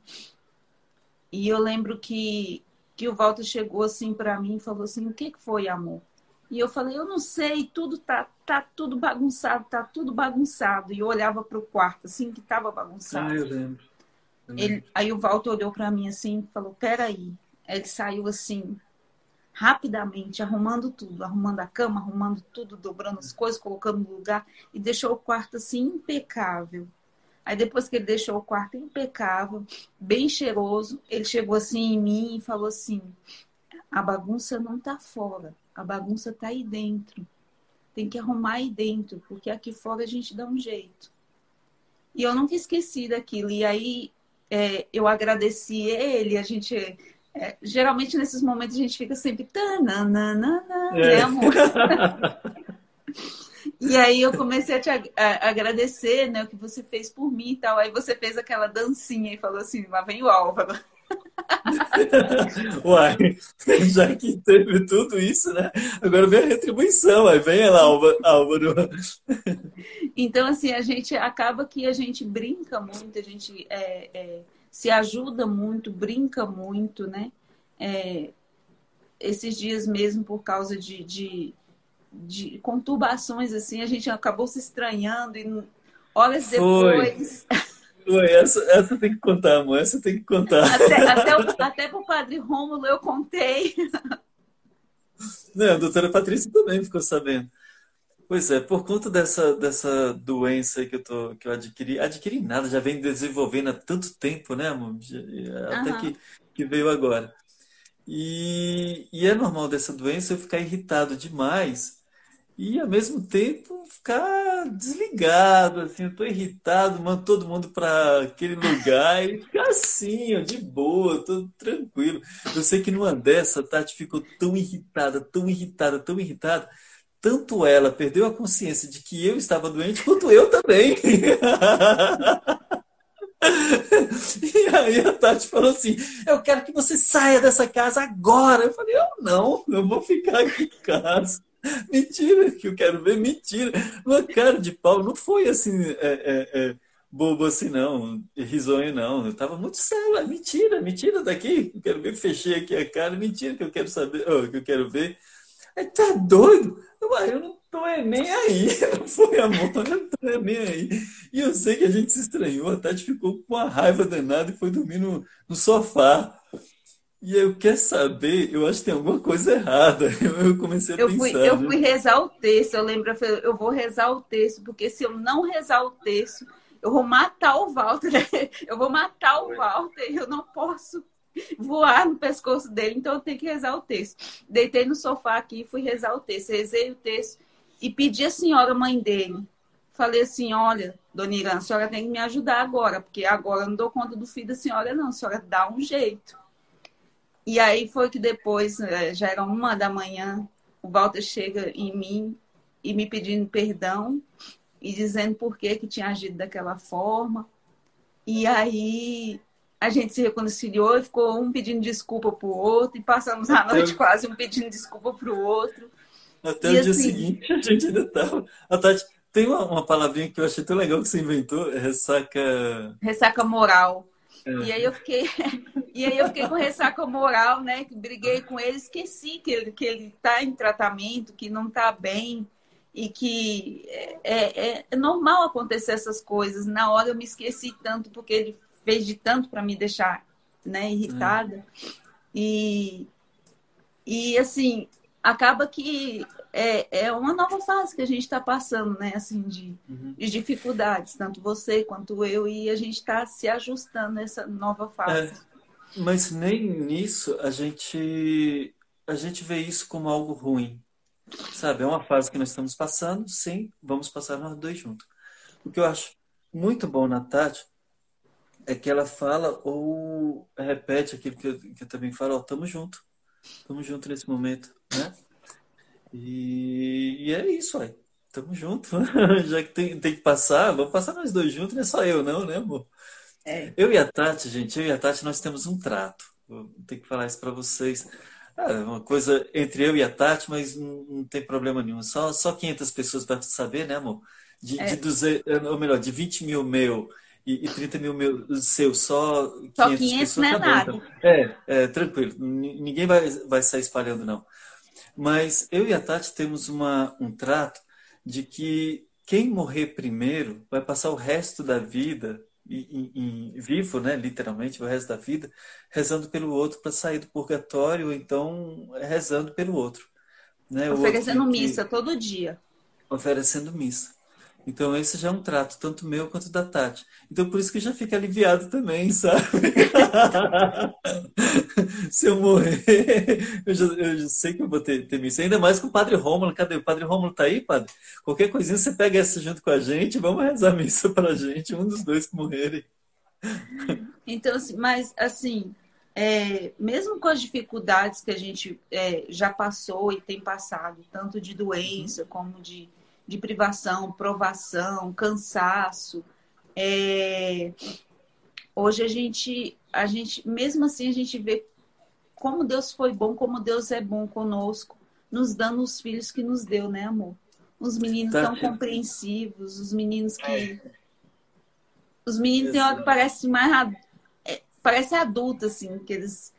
E eu lembro que, que o Walter chegou assim para mim e falou assim: O que, que foi, amor? E eu falei, eu não sei, tudo tá, tá tudo bagunçado, tá tudo bagunçado. E eu olhava para o quarto, assim, que estava bagunçado. Ah, eu lembro. Eu lembro. Ele, aí o Walter olhou para mim assim e falou, peraí. Ele saiu assim, rapidamente, arrumando tudo, arrumando a cama, arrumando tudo, dobrando as coisas, colocando no lugar e deixou o quarto assim impecável. Aí depois que ele deixou o quarto impecável, bem cheiroso, ele chegou assim em mim e falou assim: "A bagunça não tá fora. A bagunça está aí dentro. Tem que arrumar aí dentro, porque aqui fora a gente dá um jeito. E eu nunca esqueci daquilo. E aí é, eu agradeci ele, a gente. É, geralmente nesses momentos a gente fica sempre. Tananana, é. né, amor? E aí eu comecei a te agradecer, né, o que você fez por mim e tal. Aí você fez aquela dancinha e falou assim, lá vem o Álvaro. Uai, já que teve tudo isso, né? Agora vem a retribuição, aí vem lá, Álvaro. Então, assim, a gente acaba que a gente brinca muito, a gente é, é, se ajuda muito, brinca muito, né? É, esses dias mesmo, por causa de, de, de, conturbações, assim, a gente acabou se estranhando e horas depois. Foi, essa, essa tem que contar, amor. Essa tem que contar. Até, até, o, até pro padre Rômulo eu contei. Não, a doutora Patrícia também ficou sabendo. Pois é, por conta dessa, dessa doença que eu, tô, que eu adquiri, adquiri nada, já vem desenvolvendo há tanto tempo, né, amor? Até uhum. que, que veio agora. E, e é normal dessa doença eu ficar irritado demais e ao mesmo tempo ficar desligado, assim, eu tô irritado, mando todo mundo para aquele lugar e ficar assim, ó, de boa, tô tranquilo. Eu sei que numa dessa, a Tati ficou tão irritada, tão irritada, tão irritada, tanto ela perdeu a consciência de que eu estava doente, quanto eu também. E aí a Tati falou assim: Eu quero que você saia dessa casa agora. Eu falei: Eu não, eu vou ficar aqui em casa. Mentira, que eu quero ver, mentira. Uma cara de pau, não foi assim, é, é, é, bobo assim, não, risonho, não. Eu tava muito sério, é mentira, mentira daqui. Eu quero ver, fechei aqui a cara, mentira que eu quero saber, oh, que eu quero ver. Aí, tá doido? Eu, ah, eu não tô é nem aí, não foi amor, eu não tô é nem aí. E eu sei que a gente se estranhou, a Tati ficou com uma raiva danada e foi dormir no, no sofá. E eu quero saber, eu acho que tem alguma coisa errada. Eu comecei a eu pensar. Fui, eu fui rezar o texto, eu lembro, eu vou rezar o texto, porque se eu não rezar o texto, eu vou matar o Walter. Eu vou matar o Walter, eu não posso voar no pescoço dele, então eu tenho que rezar o texto. Deitei no sofá aqui e fui rezar o texto. Rezei o texto e pedi a senhora, mãe dele, falei assim, olha, dona Irã, a senhora tem que me ajudar agora, porque agora eu não dou conta do filho da senhora, não, a senhora dá um jeito. E aí foi que depois, eh, já era uma da manhã, o Walter chega em mim e me pedindo perdão e dizendo por que, que tinha agido daquela forma. E aí a gente se reconciliou e ficou um pedindo desculpa pro outro e passamos a noite quase um pedindo desculpa pro outro. Até e o dia assim... seguinte a gente ainda tava. A Tati, tem uma, uma, palavrinha que eu achei tão legal que você inventou, é ressaca. Ressaca moral. É. E aí eu fiquei, e aí eu fiquei com ressaca moral, né? Briguei com ele, esqueci que ele que ele está em tratamento, que não está bem e que é, é, é, normal acontecer essas coisas. Na hora eu me esqueci tanto porque ele fez de tanto para me deixar, né, irritada. E e assim acaba que é, é uma nova fase que a gente está passando, né? Assim, de, uhum. de, dificuldades, tanto você quanto eu, e a gente está se ajustando nessa nova fase. É, mas nem nisso a gente, a gente vê isso como algo ruim. Sabe, é uma fase que nós estamos passando, sim, vamos passar nós dois juntos. O que eu acho muito bom na Tati é que ela fala ou repete aquilo que eu, que eu também falo, ó, tamo junto. Tamo junto nesse momento, né? E, e é isso, aí. Tamo junto. Já que tem, tem que passar, vamos passar nós dois juntos, não é só eu, não, né, amor? É. Eu e a Tati, gente, eu e a Tati, nós temos um trato. Vou ter que falar isso para vocês. É uma coisa entre eu e a Tati, mas não, não, tem problema nenhum. Só, só 500 pessoas para saber, né, amor? De, é. de 200, ou melhor, de 20 mil meu e, e 30 mil meu seu, só 500, só 500 pessoas. Não é, nada. É, é, tranquilo. Ninguém vai, vai sair espalhando, não. Mas eu e a Tati temos uma, um trato de que quem morrer primeiro vai passar o resto da vida em, vivo, né, literalmente, o resto da vida, rezando pelo outro para sair do purgatório, ou então rezando pelo outro. Né? Oferecendo outro que, missa todo dia. Oferecendo missa. Então, esse já é um trato, tanto meu quanto da Tati. Então, por isso que já fica aliviado também, sabe? Se eu morrer, eu já, eu já, sei que eu vou ter, ter missa. Ainda mais com o Padre Rômulo. Cadê? O Padre Rômulo tá aí, Padre? Qualquer coisinha você pega essa junto com a gente, vamos rezar missa pra gente, um dos dois que morrerem. Então, assim, mas assim, é, mesmo com as dificuldades que a gente é, já passou e tem passado, tanto de doença como de de privação, provação, cansaço. É... Hoje a gente, a gente, mesmo assim, a gente vê como Deus foi bom, como Deus é bom conosco, nos dando os filhos que nos deu, né, amor? Os meninos tá. tão compreensivos, os meninos que. É. Os meninos tem hora que parece mais é, parece adulto, assim, que eles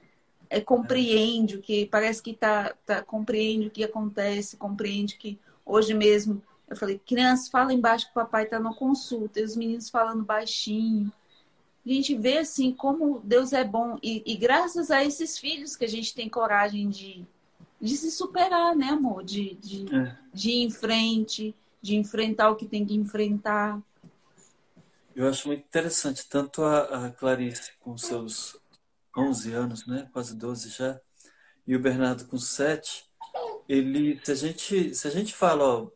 é, compreende o que parece que tá, tá compreende o que acontece, compreende que hoje mesmo eu falei, crianças, fala embaixo que o papai está na consulta, e os meninos falando baixinho. A gente vê assim como Deus é bom. E, e, graças a esses filhos que a gente tem coragem de, de se superar, né, amor? De, de, é. de ir em frente, de enfrentar o que tem que enfrentar. Eu acho muito interessante, tanto a, a Clarice com seus 11 anos, né, quase 12 já, e o Bernardo com 7, ele, se a gente, se a gente fala, ó,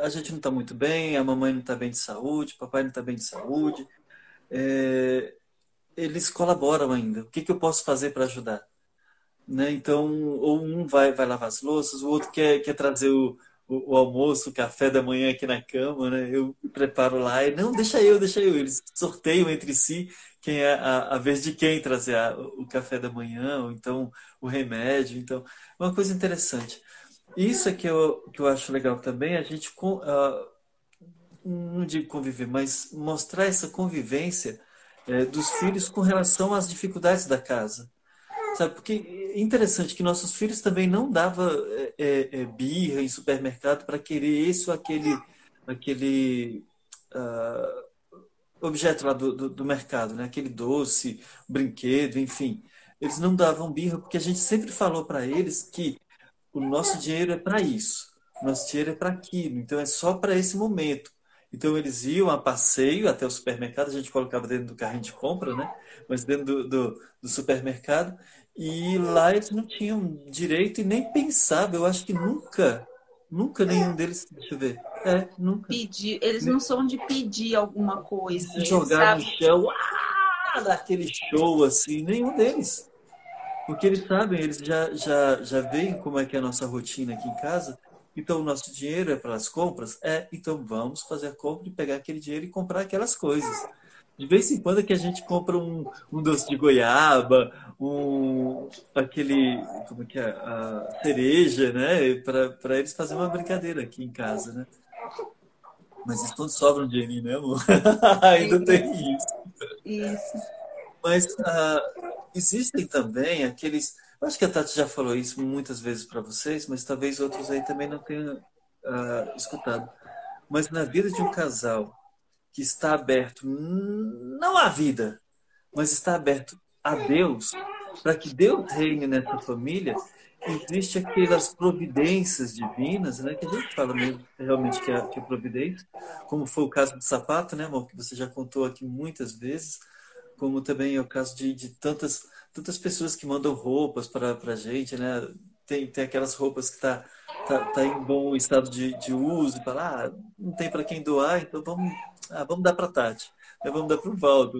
a gente não está muito bem, a mamãe não está bem de saúde, o papai não está bem de saúde. É, eles colaboram ainda. O que, que eu posso fazer para ajudar? Né? Então, ou um vai, vai lavar as louças, o outro quer, quer trazer o, o, o, almoço, o café da manhã aqui na cama, né? Eu preparo lá e não, deixa eu, deixa eu. Eles sorteiam entre si quem é a, a vez de quem trazer a, o café da manhã, ou então o remédio. Então, uma coisa interessante. Isso é que eu, que eu acho legal também, a gente, uh, não digo conviver, mas mostrar essa convivência é, dos filhos com relação às dificuldades da casa. Sabe? Porque é interessante que nossos filhos também não davam é, é, é, birra em supermercado para querer esse ou aquele, aquele uh, objeto lá do, do, do, mercado, né? aquele doce, brinquedo, enfim. Eles não davam birra porque a gente sempre falou para eles que o nosso dinheiro é para isso, o nosso dinheiro é para aquilo, então é só para esse momento. Então eles iam a passeio até o supermercado, a gente colocava dentro do carrinho de compra, né? Mas dentro do, do, do supermercado. E lá eles não tinham direito e nem pensavam. Eu acho que nunca, nunca nenhum deles. Deixa eu ver. É, nunca. Pedir, eles não são de pedir alguma coisa. Jogar no chão, ah, daquele show assim, nenhum deles. Porque eles sabem, eles já, já, já veem como é que é a nossa rotina aqui em casa. Então, o nosso dinheiro é para as compras? É, então vamos fazer a compra e pegar aquele dinheiro e comprar aquelas coisas. De vez em quando é que a gente compra um, um doce de goiaba, um aquele, como que é, a cereja, né? Para eles fazerem uma brincadeira aqui em casa, né? Mas isso quando sobra um dinheirinho, né, amor? Ainda tem isso. Isso. Mas uh, existem também aqueles. Eu acho que a Tati já falou isso muitas vezes para vocês, mas talvez outros aí também não tenham uh, escutado. Mas na vida de um casal que está aberto não à vida, mas está aberto a Deus, para que Deus reine nessa família, existe aquelas providências divinas, né, que a gente fala mesmo realmente que é, que é providência, como foi o caso do sapato, né, amor, que você já contou aqui muitas vezes, como também é o caso de, de tantas tantas pessoas que mandam roupas para a gente, né, tem, tem aquelas roupas que tá, tá, tá em bom estado de, de uso, e ah, não tem para quem doar, então vamos ah, vamos dar para Tati, né? vamos dar para o Valdo,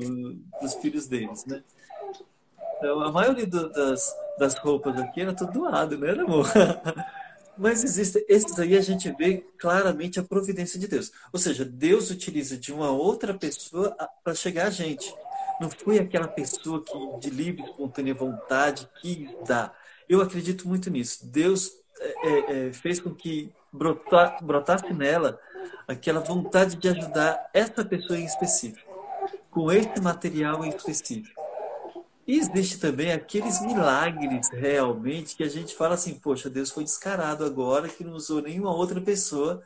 para os filhos deles, né? Então, a maioria do, das, das roupas aqui era tudo doado, né, amor? Mas existe, esses aí a gente vê claramente a providência de Deus. Ou seja, Deus utiliza de uma outra pessoa para chegar a gente. Não foi aquela pessoa que de livre, espontânea vontade que dá. Eu acredito muito nisso. Deus é, é, é fez com que brotar, brotasse nela aquela vontade de ajudar essa pessoa em específico, com esse material em específico. E existe também aqueles milagres realmente que a gente fala assim, poxa, Deus foi descarado agora que não usou nenhuma outra pessoa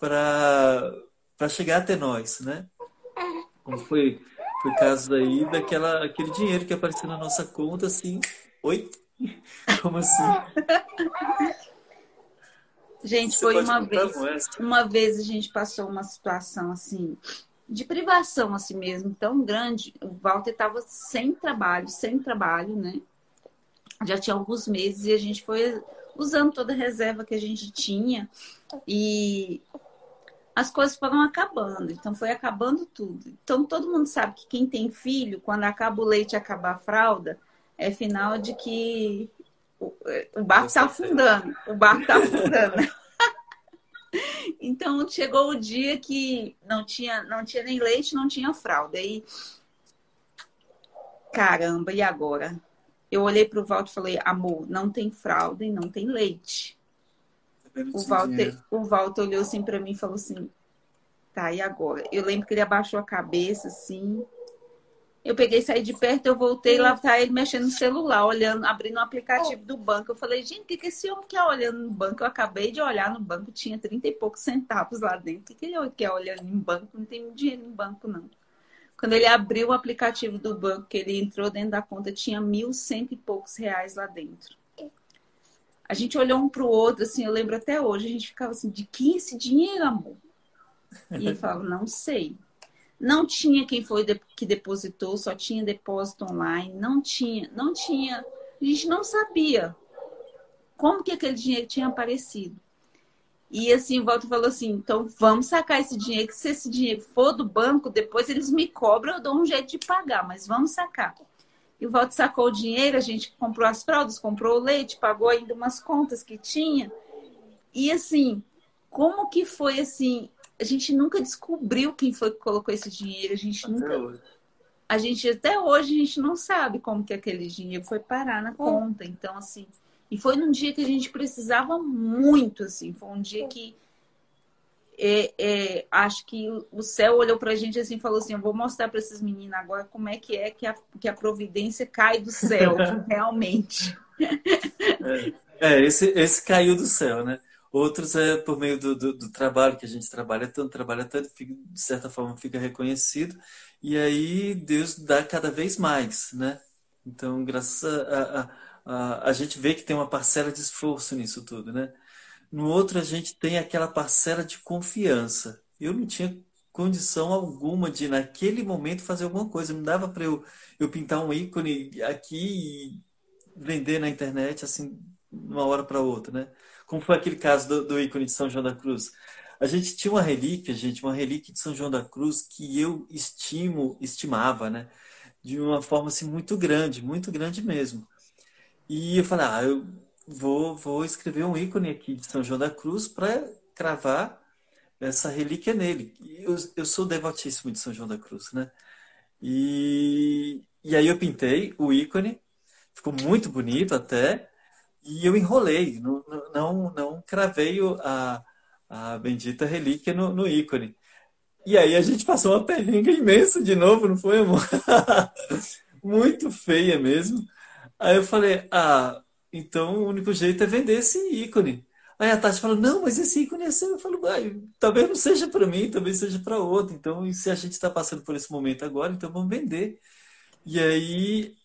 para chegar até nós, né? Como foi, foi o caso aí daquela aquele dinheiro que apareceu na nossa conta assim, oi? Como assim? Gente, Você foi uma vez. Uma vez a gente passou uma situação assim de privação assim mesmo, tão grande. O Walter estava sem trabalho, sem trabalho, né? Já tinha alguns meses e a gente foi usando toda a reserva que a gente tinha e as coisas foram acabando. Então foi acabando tudo. Então todo mundo sabe que quem tem filho, quando acaba o leite e acaba a fralda, é final de que o barco está afundando. O barco está afundando. então chegou o dia que não tinha, não tinha nem leite, não tinha fralda. E caramba, e agora? Eu olhei para o Walter e falei, amor, não tem fralda e não tem leite. O Walter, o Walter olhou assim para mim e falou assim, tá, e agora? Eu lembro que ele abaixou a cabeça assim, eu peguei, saí de perto, eu voltei, lá tá ele mexendo no celular, olhando, abrindo o um aplicativo do banco. Eu falei, gente, o que, que esse homem quer olhando no banco? Eu acabei de olhar no banco, tinha 30 e poucos centavos lá dentro. O que, que ele quer olhando em banco? Não tem dinheiro em banco, não. Quando ele abriu o aplicativo do banco, que ele entrou dentro da conta, tinha mil cento e poucos reais lá dentro. A gente olhou um para o outro, assim, eu lembro até hoje, a gente ficava assim, de que esse dinheiro, amor? E ele falava, não sei. Não tinha quem foi que depositou, só tinha depósito online, não tinha, não tinha, a gente não sabia como que aquele dinheiro tinha aparecido. E assim, o Walter falou assim: então vamos sacar esse dinheiro, que se esse dinheiro for do banco, depois eles me cobram, eu dou um jeito de pagar, mas vamos sacar. E o Walter sacou o dinheiro, a gente comprou as fraldas, comprou o leite, pagou ainda umas contas que tinha. E assim, como que foi assim? a gente nunca descobriu quem foi que colocou esse dinheiro. A gente até nunca. Hoje. A gente até hoje a gente não sabe como que aquele dinheiro foi parar na conta. Então, assim, e foi num dia que a gente precisava muito, assim, foi um dia que é, é, acho que o céu olhou para a gente assim e falou assim: Eu vou mostrar para esses meninos agora como é que é que a, que a providência cai do céu, realmente. É, é, esse, esse caiu do céu, né? Outros é por meio do, do, do, trabalho que a gente trabalha tanto, trabalha tanto, fica, de certa forma fica reconhecido. E aí Deus dá cada vez mais, né? Então, graças a, a, a, a gente vê que tem uma parcela de esforço nisso tudo, né? No outro, a gente tem aquela parcela de confiança. Eu não tinha condição alguma de, naquele momento, fazer alguma coisa. Não dava para eu, eu pintar um ícone aqui e vender na internet, assim, uma hora para outra, né? como foi aquele caso do, do ícone de São João da Cruz. A gente tinha uma relíquia, gente, uma relíquia de São João da Cruz que eu estimo, estimava, né? De uma forma assim muito grande, muito grande mesmo. E eu falei, ah, eu vou, vou escrever um ícone aqui de São João da Cruz para cravar essa relíquia nele. Eu, eu sou devotíssimo de São João da Cruz, né? E, e aí eu pintei o ícone, ficou muito bonito até, e eu enrolei, não, não, não cravei a, a bendita relíquia no, no ícone. E aí a gente passou uma perrenga imensa de novo, não foi, amor? muito feia mesmo. Aí eu falei, ah, então o único jeito é vender esse ícone. Aí a Tati falou, não, mas esse ícone é seu. Eu falo, talvez não seja para mim, talvez seja para outro. Então, se a gente está passando por esse momento agora, então vamos vender. E aí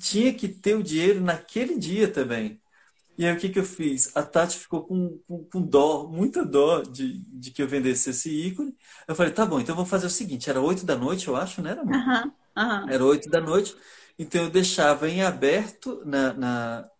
tinha que ter o dinheiro naquele dia também. E aí o que, que eu fiz? A Tati ficou com, com, com dó, muita dó de, de que eu vendesse esse ícone. Eu falei, tá bom, então vou fazer o seguinte, era oito da noite, eu acho, né, amor? Uhum, uhum. Era oito da noite. Então eu deixava em aberto na, na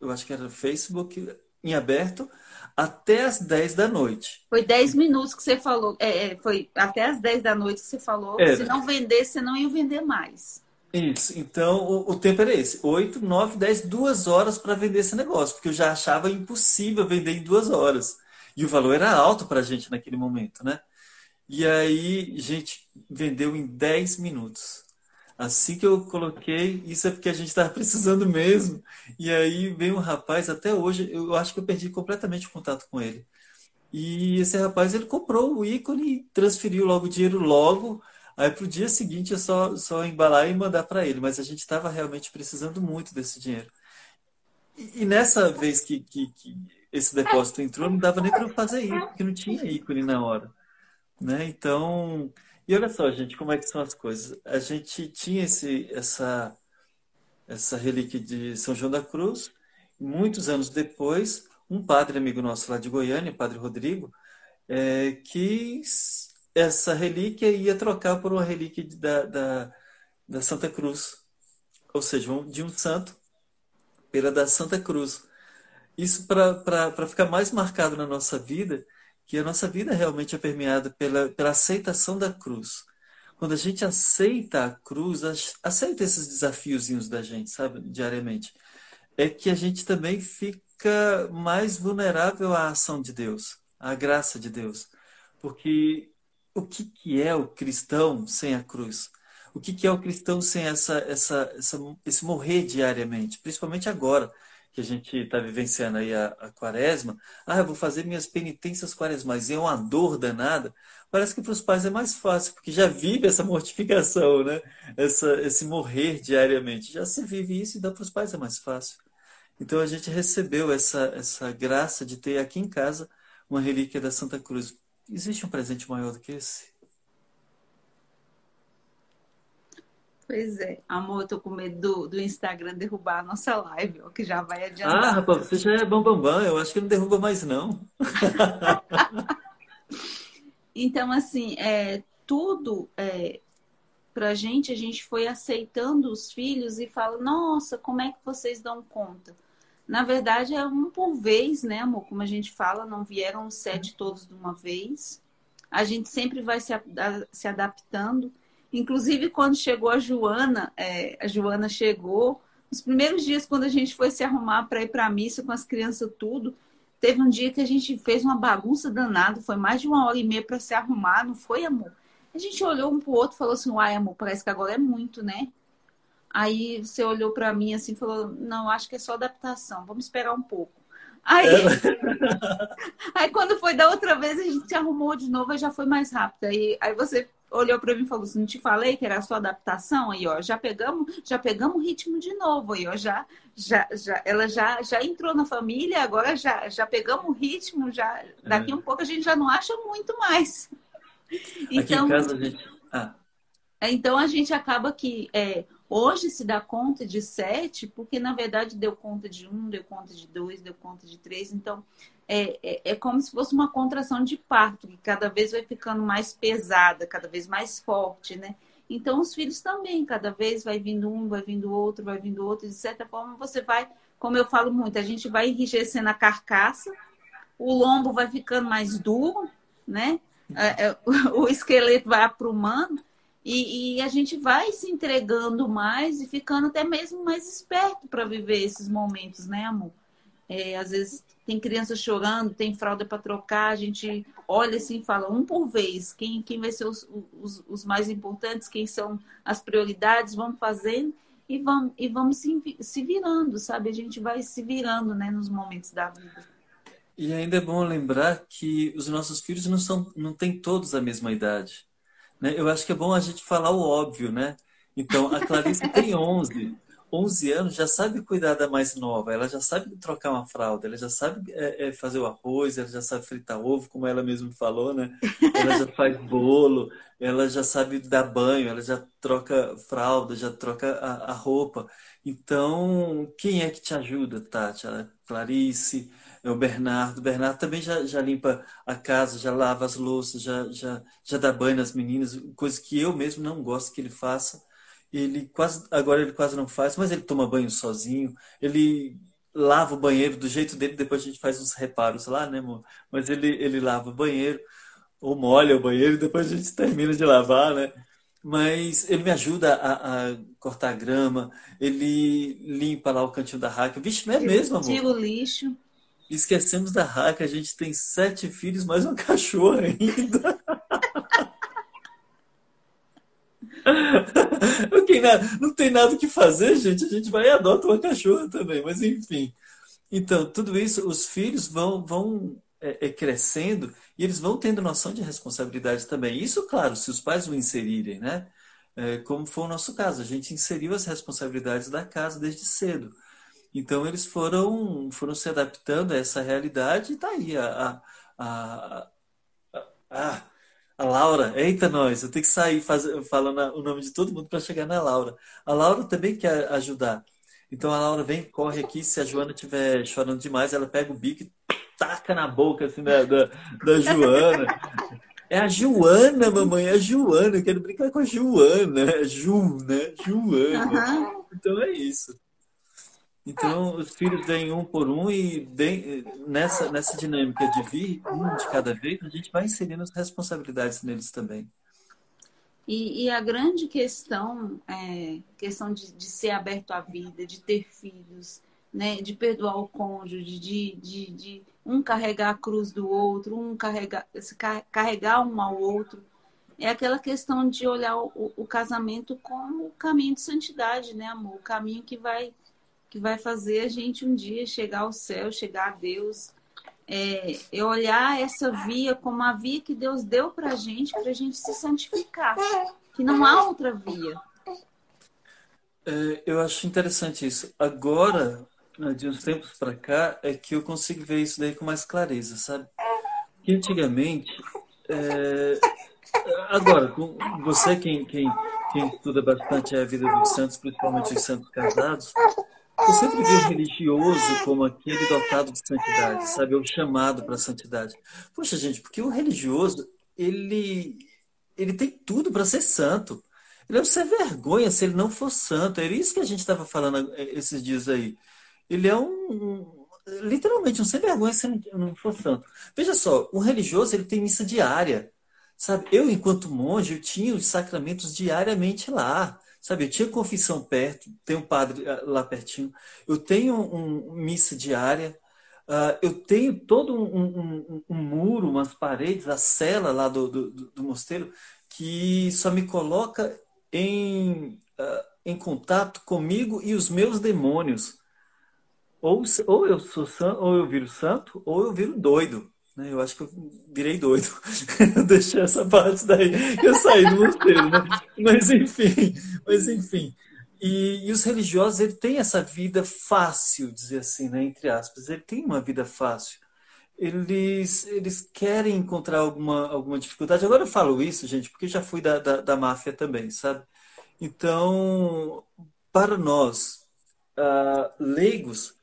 eu acho que era Facebook, em aberto, até as 10 da noite. Foi 10 minutos que você falou. É, é, foi até as 10 da noite que você falou. É. Se não vender, você não ia vender mais. Isso. Então, o, o tempo era esse. 8, 9, 10, duas horas para vender esse negócio. Porque eu já achava impossível vender em duas horas. E o valor era alto para a gente naquele momento, né? E aí, gente, vendeu em 10 minutos. Assim que eu coloquei, isso é porque a gente estava precisando mesmo. E aí veio um rapaz, até hoje, eu acho que eu perdi completamente o contato com ele. E esse rapaz, ele comprou o ícone transferiu logo o dinheiro logo. Aí para o dia seguinte é só, só embalar e mandar para ele. Mas a gente estava realmente precisando muito desse dinheiro. E, e nessa vez que, que, que, esse depósito entrou, não dava nem para fazer isso, porque não tinha ícone na hora. Né? Então, e olha só, gente, como é que são as coisas. A gente tinha esse, essa, essa relíquia de São João da Cruz. Muitos anos depois, um padre amigo nosso lá de Goiânia, padre Rodrigo, é, essa relíquia ia trocar por uma relíquia da, da, da Santa Cruz. Ou seja, de um santo pela da Santa Cruz. Isso para ficar mais marcado na nossa vida, que a nossa vida realmente é permeada pela, pela aceitação da cruz. Quando a gente aceita a cruz, aceita esses desafiozinhos da gente, sabe, diariamente, é que a gente também fica mais vulnerável à ação de Deus, à graça de Deus. Porque o que, que é o cristão sem a cruz? O que, que é o cristão sem essa, essa, essa, esse morrer diariamente? Principalmente agora, que a gente está vivenciando aí a, a, quaresma, ah, eu vou fazer minhas penitências quaresmais, e é uma dor danada, parece que para os pais é mais fácil, porque já vive essa mortificação, né? Essa, esse morrer diariamente. Já se vive isso e dá para os pais é mais fácil. Então a gente recebeu essa, essa graça de ter aqui em casa uma relíquia da Santa Cruz. Existe um presente maior do que esse? Pois é. Amor, eu tô com medo do, do Instagram derrubar a nossa live, ó, que já vai adiantar. Ah, rapaz, você já é bambambam. Bam, bam. Eu acho que não derruba mais, não. então, assim, é, tudo é, pra gente, a gente foi aceitando os filhos e fala, nossa, como é que vocês dão conta? Na verdade, é um por vez, né, amor? Como a gente fala, não vieram os sete todos de uma vez. A gente sempre vai se, se adaptando. Inclusive, quando chegou a Joana, é, a Joana chegou, os primeiros dias, quando a gente foi se arrumar para ir para a missa com as crianças, tudo, teve um dia que a gente fez uma bagunça danada, foi mais de uma hora e meia para se arrumar, não foi, amor? A gente olhou um pro outro e falou assim: Uai, amor, parece que agora é muito, né? Aí você olhou para mim assim e falou: Não, acho que é só adaptação, vamos esperar um pouco. Aí, é. aí quando foi da outra vez, a gente se arrumou de novo e já foi mais rápido. Aí, aí você olhou para mim e falou assim: "Não te falei que era a sua adaptação aí, ó. Já pegamos, já pegamos o ritmo de novo aí, ó. Já, já, já, ela já, já entrou na família, agora já, já pegamos o ritmo, já daqui é. um pouco a gente já não acha muito mais. Então, a gente, ah. Então a gente acaba que é, hoje se dá conta de sete, porque na verdade deu conta de um, deu conta de dois, deu conta de três. Então é, é, é, como se fosse uma contração de parto, que cada vez vai ficando mais pesada, cada vez mais forte, né? Então, os filhos também, cada vez vai vindo um, vai vindo outro, vai vindo outro, de certa forma você vai, como eu falo muito, a gente vai enrijecendo a carcaça, o lombo vai ficando mais duro, né? É, é, o esqueleto vai aprumando e, e a gente vai se entregando mais e ficando até mesmo mais esperto para viver esses momentos, né, amor? É, às vezes tem criança chorando, tem fralda para trocar, a gente olha assim e fala um por vez, quem, quem vai ser os, os, os mais importantes, quem são as prioridades, vamos fazendo e vamos, e vamos se, se virando, sabe? A gente vai se virando né, nos momentos da vida. E ainda é bom lembrar que os nossos filhos não, são, não têm todos a mesma idade. Né? Eu acho que é bom a gente falar o óbvio, né? Então, a Clarice tem 11. 11 anos já sabe cuidar da mais nova, ela já sabe trocar uma fralda, ela já sabe é, é, fazer o arroz, ela já sabe fritar ovo, como ela mesma falou, né? Ela já faz bolo, ela já sabe dar banho, ela já troca fralda, já troca a, a roupa. Então, quem é que te ajuda, Tati? A Clarice, é o Bernardo. O Bernardo também já, já limpa a casa, já lava as louças, já, já, já dá banho nas meninas, coisa que eu mesmo não gosto que ele faça ele quase agora ele quase não faz, mas ele toma banho sozinho, ele lava o banheiro do jeito dele, depois a gente faz uns reparos lá, né, amor? Mas ele, ele lava o banheiro, ou molha o banheiro, e depois a gente termina de lavar, né? Mas ele me ajuda a, a cortar grama, ele limpa lá o cantinho da raca. Vixe, não é mesmo, amor? Tira o lixo. Esquecemos da raca, a gente tem sete filhos, mais uma cachorra ainda. não tem nada que fazer, gente. A gente vai e adota uma cachorra também, mas enfim. Então, tudo isso, os filhos vão, vão é, é, crescendo e eles vão tendo noção de responsabilidade também. Isso, claro, se os pais o inserirem, né? É, como foi o nosso caso, a gente inseriu as responsabilidades da casa desde cedo. Então, eles foram, foram se adaptando a essa realidade e tá aí a, a, a, a a Laura, eita nós, eu tenho que sair faz, falando o nome de todo mundo para chegar na Laura. A Laura também quer ajudar. Então a Laura vem, corre aqui, se a Joana estiver chorando demais, ela pega o bico e taca na boca assim, da, da, da Joana. É a Joana, mamãe, é a Joana. Eu quero brincar com a Joana. É Ju, né? Joana. Uhum. Então é isso. Então, os filhos vêm um por um e nessa, nessa dinâmica de vir um de cada vez, a gente vai inserindo as responsabilidades neles também. E, e a grande questão é questão de, de, ser aberto à vida, de ter filhos, né? de perdoar o cônjuge, de, de, de um carregar a cruz do outro, um carregar, carregar um ao outro. É aquela questão de olhar o, o casamento como o caminho de santidade, né, amor? O caminho que vai que vai fazer a gente um dia chegar ao céu, chegar a Deus. É, é olhar essa via como a via que Deus deu para a gente, para a gente se santificar. Que não há outra via. É, eu acho interessante isso. Agora, né, de uns tempos para cá, é que eu consigo ver isso daí com mais clareza, sabe? Que antigamente. É... Agora, você quem, quem, quem estuda bastante a vida dos santos, principalmente os santos casados, eu sempre vi o religioso como aquele dotado de santidade, sabe? O chamado para a santidade. Poxa, gente, porque o religioso, ele, ele tem tudo para ser santo. Ele deve ser vergonha se ele não for santo. Era isso que a gente estava falando eh, esses dias aí. Ele é um, literalmente um sem vergonha se ele não for santo. Veja só, o religioso ele tem missa diária. Sabe, eu, enquanto monge, eu tinha os sacramentos diariamente lá. Sabe, eu tinha confissão perto, tem um padre ah, lá pertinho, eu tenho um, um missa diária, uh, eu tenho todo um, um, um, muro, umas paredes, a cela lá do, do, do, mosteiro, que só me coloca em, uh, em contato comigo e os meus demônios. Ou, ou eu sou santo, ou eu viro santo, ou eu viro doido. Né? Eu acho que eu virei doido. eu deixei essa parte daí, eu saí do mosteiro, né? Mas enfim, mas enfim. E, e, os religiosos, ele tem essa vida fácil, dizer assim, né? entre aspas. Ele tem uma vida fácil. Eles, eles querem encontrar alguma, alguma dificuldade. Agora eu falo isso, gente, porque já fui da, da, da máfia também, sabe? Então, para nós, uh, leigos,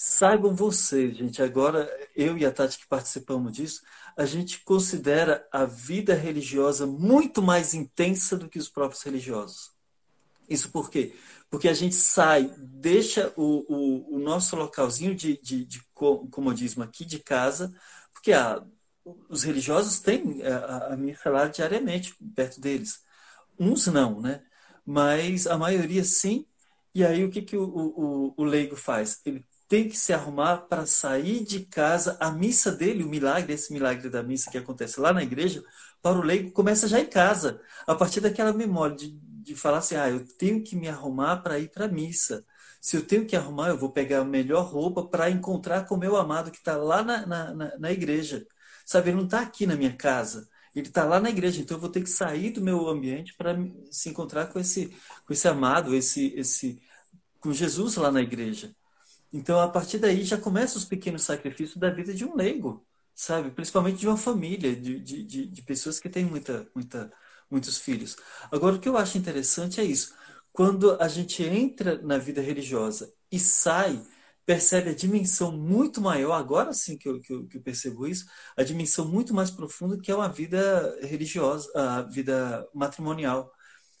Saibam vocês, gente, agora eu e a Tati que participamos disso, a gente considera a vida religiosa muito mais intensa do que os próprios religiosos. Isso por quê? Porque a gente sai, deixa o, o, o nosso localzinho de, de, de, comodismo aqui de casa, porque ah, os religiosos têm a, a missa lá diariamente perto deles. Uns não, né? Mas a maioria sim. E aí o que, que o, o, o leigo faz? Ele tem que se arrumar para sair de casa. A missa dele, o milagre, esse milagre da missa que acontece lá na igreja, para o leigo começa já em casa, a partir daquela memória de, de falar assim: ah, eu tenho que me arrumar para ir para a missa. Se eu tenho que arrumar, eu vou pegar a melhor roupa para encontrar com o meu amado que está lá na, na, na, na igreja. Sabe, ele não está aqui na minha casa. Ele está lá na igreja, então eu vou ter que sair do meu ambiente para se encontrar com esse, com esse amado, esse, esse, com Jesus lá na igreja. Então, a partir daí já começam os pequenos sacrifícios da vida de um leigo, sabe? Principalmente de uma família, de, de, de, pessoas que têm muita, muita, muitos filhos. Agora, o que eu acho interessante é isso. Quando a gente entra na vida religiosa e sai, percebe a dimensão muito maior, agora sim que eu, que eu, que eu percebo isso, a dimensão muito mais profunda que é uma vida religiosa, a vida matrimonial.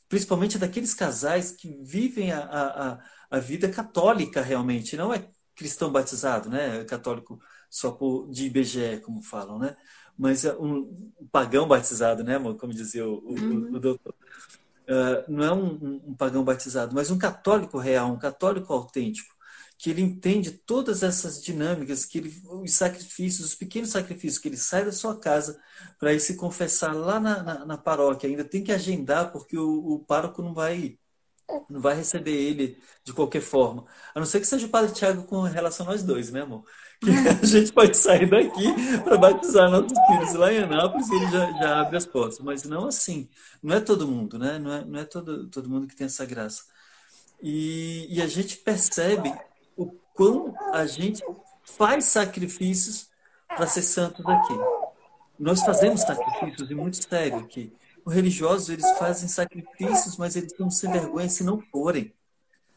Principalmente daqueles casais que vivem a, a, a vida católica realmente, não é cristão batizado, né? Católico só por, de IBGE, como falam, né? Mas é um, um pagão batizado, né, amor? Como dizia o, uhum. o, o doutor. Uh, não é um, um, pagão batizado, mas um católico real, um católico autêntico, que ele entende todas essas dinâmicas, que ele, os sacrifícios, os pequenos sacrifícios, que ele sai da sua casa para ir se confessar lá na, na, na, paróquia, ainda tem que agendar, porque o, o pároco não vai não vai receber ele de qualquer forma. A não ser que seja o Padre Tiago com relação a nós dois, né, amor? Que a gente pode sair daqui para batizar nossos filhos lá em Anápolis e ele já, já abre as portas. Mas não assim. Não é todo mundo, né? Não é, não é todo, todo mundo que tem essa graça. E, e a gente percebe quão a gente faz sacrifícios para ser santos aqui. Nós fazemos sacrifícios e muito sério aqui. Os religiosos, eles fazem sacrifícios, mas eles estão sem vergonha se não forem,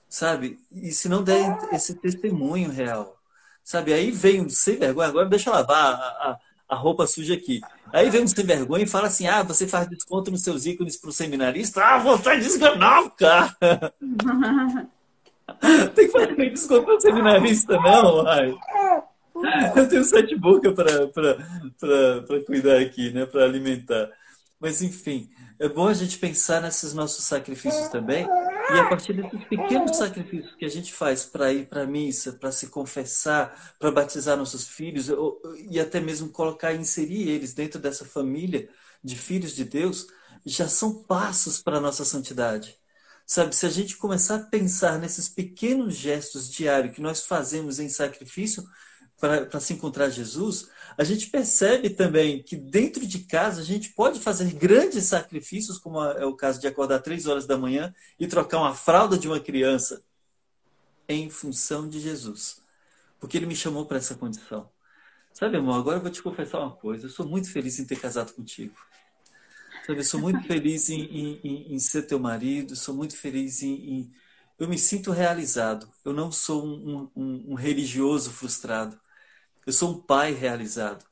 sabe? E se não derem esse testemunho real, sabe? Aí vem um sem vergonha, agora deixa eu lavar a, a, a roupa suja aqui. Aí vem um sem vergonha e fala assim: ah, você faz desconto nos seus ícones para o seminarista? Ah, você é desganado, cara! Tem que fazer desconto para o seminarista, não, ai. Eu tenho sete bocas para cuidar aqui, né? Para alimentar. Mas, enfim, é bom a gente pensar nesses nossos sacrifícios também. E a partir desses pequenos sacrifícios que a gente faz para ir para a missa, para se confessar, para batizar nossos filhos, e até mesmo colocar e inserir eles dentro dessa família de filhos de Deus, já são passos para a nossa santidade. Sabe, se a gente começar a pensar nesses pequenos gestos diários que nós fazemos em sacrifício, para se encontrar Jesus, a gente percebe também que dentro de casa a gente pode fazer grandes sacrifícios, como é o caso de acordar três horas da manhã e trocar uma fralda de uma criança em função de Jesus. Porque ele me chamou para essa condição. Sabe, amor, agora eu vou te confessar uma coisa. Eu sou muito feliz em ter casado contigo. Sabe, sou muito feliz em, em, em ser teu marido, sou muito feliz em, em, Eu me sinto realizado. Eu não sou um, um, um religioso frustrado. Eu sou um pai realizado,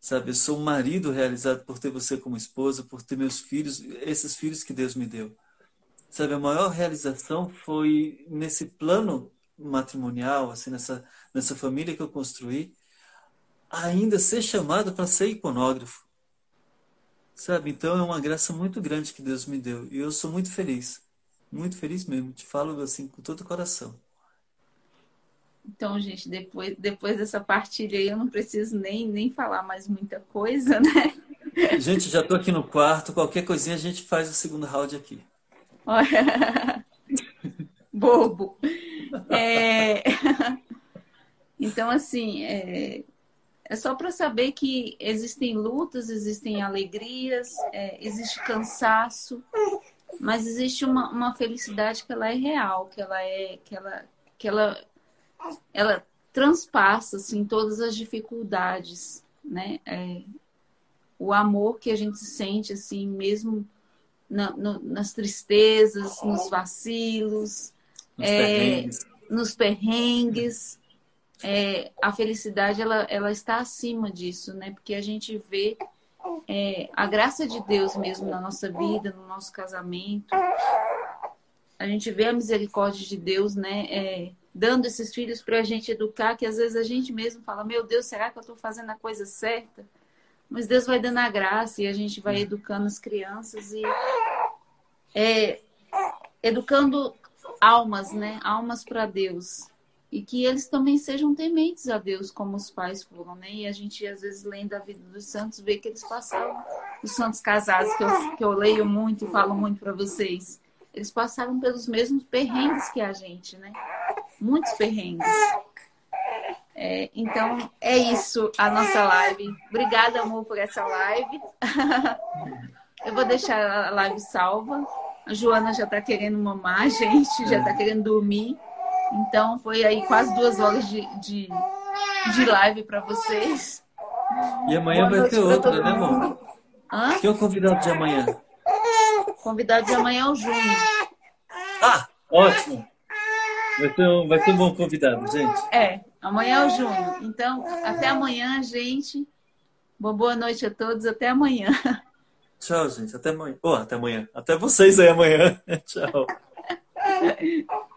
sabe? Eu sou um marido realizado por ter você como esposa, por ter meus filhos, esses filhos que Deus me deu. Sabe, a maior realização foi nesse plano matrimonial, assim, nessa, nessa família que eu construí, ainda ser chamado para ser iconógrafo. Sabe? Então é uma graça muito grande que Deus me deu. E eu sou muito feliz. Muito feliz mesmo. Te falo assim com todo o coração. Então, gente, depois, depois dessa partilha aí, eu não preciso nem, nem falar mais muita coisa, né? Gente, já estou aqui no quarto. Qualquer coisinha a gente faz o segundo round aqui. Bobo. É... Então, assim, é, é só para saber que existem lutas, existem alegrias, é, existe cansaço, mas existe uma, uma felicidade que ela é real, que ela é, que ela, que ela ela transpassa assim todas as dificuldades, né? É, o amor que a gente sente assim mesmo na, no, nas tristezas, nos vacilos, nos é, perrengues, nos perrengues é, a felicidade ela, ela está acima disso, né? Porque a gente vê é, a graça de Deus mesmo na nossa vida, no nosso casamento. A gente vê a misericórdia de Deus, né? É, dando esses filhos para a gente educar, que às vezes a gente mesmo fala, meu Deus, será que eu estou fazendo a coisa certa? Mas Deus vai dando a graça e a gente vai educando as crianças e é, educando almas, né? Almas para Deus. E que eles também sejam tementes a Deus, como os pais foram, né? E a gente, às vezes, lendo a vida dos santos, vê que eles passaram, os santos casados, que eu, que eu leio muito e falo muito para vocês, eles passaram pelos mesmos perrengues que a gente, né? Muitos perrengues. É, então, é isso a nossa live. Obrigada, amor, por essa live. eu vou deixar a live salva. A Joana já está querendo mamar, gente, já está querendo dormir. Então, foi aí quase duas horas de, de, de live para vocês. E amanhã Boa vai ter outra, né, amor? Hã? Quem é o convidado de amanhã? O convidado de amanhã é o Júnior. Ah, ótimo. Vai ser, um, vai ser um bom convidado, gente. É, amanhã é o Júnior. Então, até amanhã, gente. Boa noite a todos. Até amanhã. Tchau, gente. Até amanhã. Oh, até amanhã. Até vocês aí amanhã. Tchau.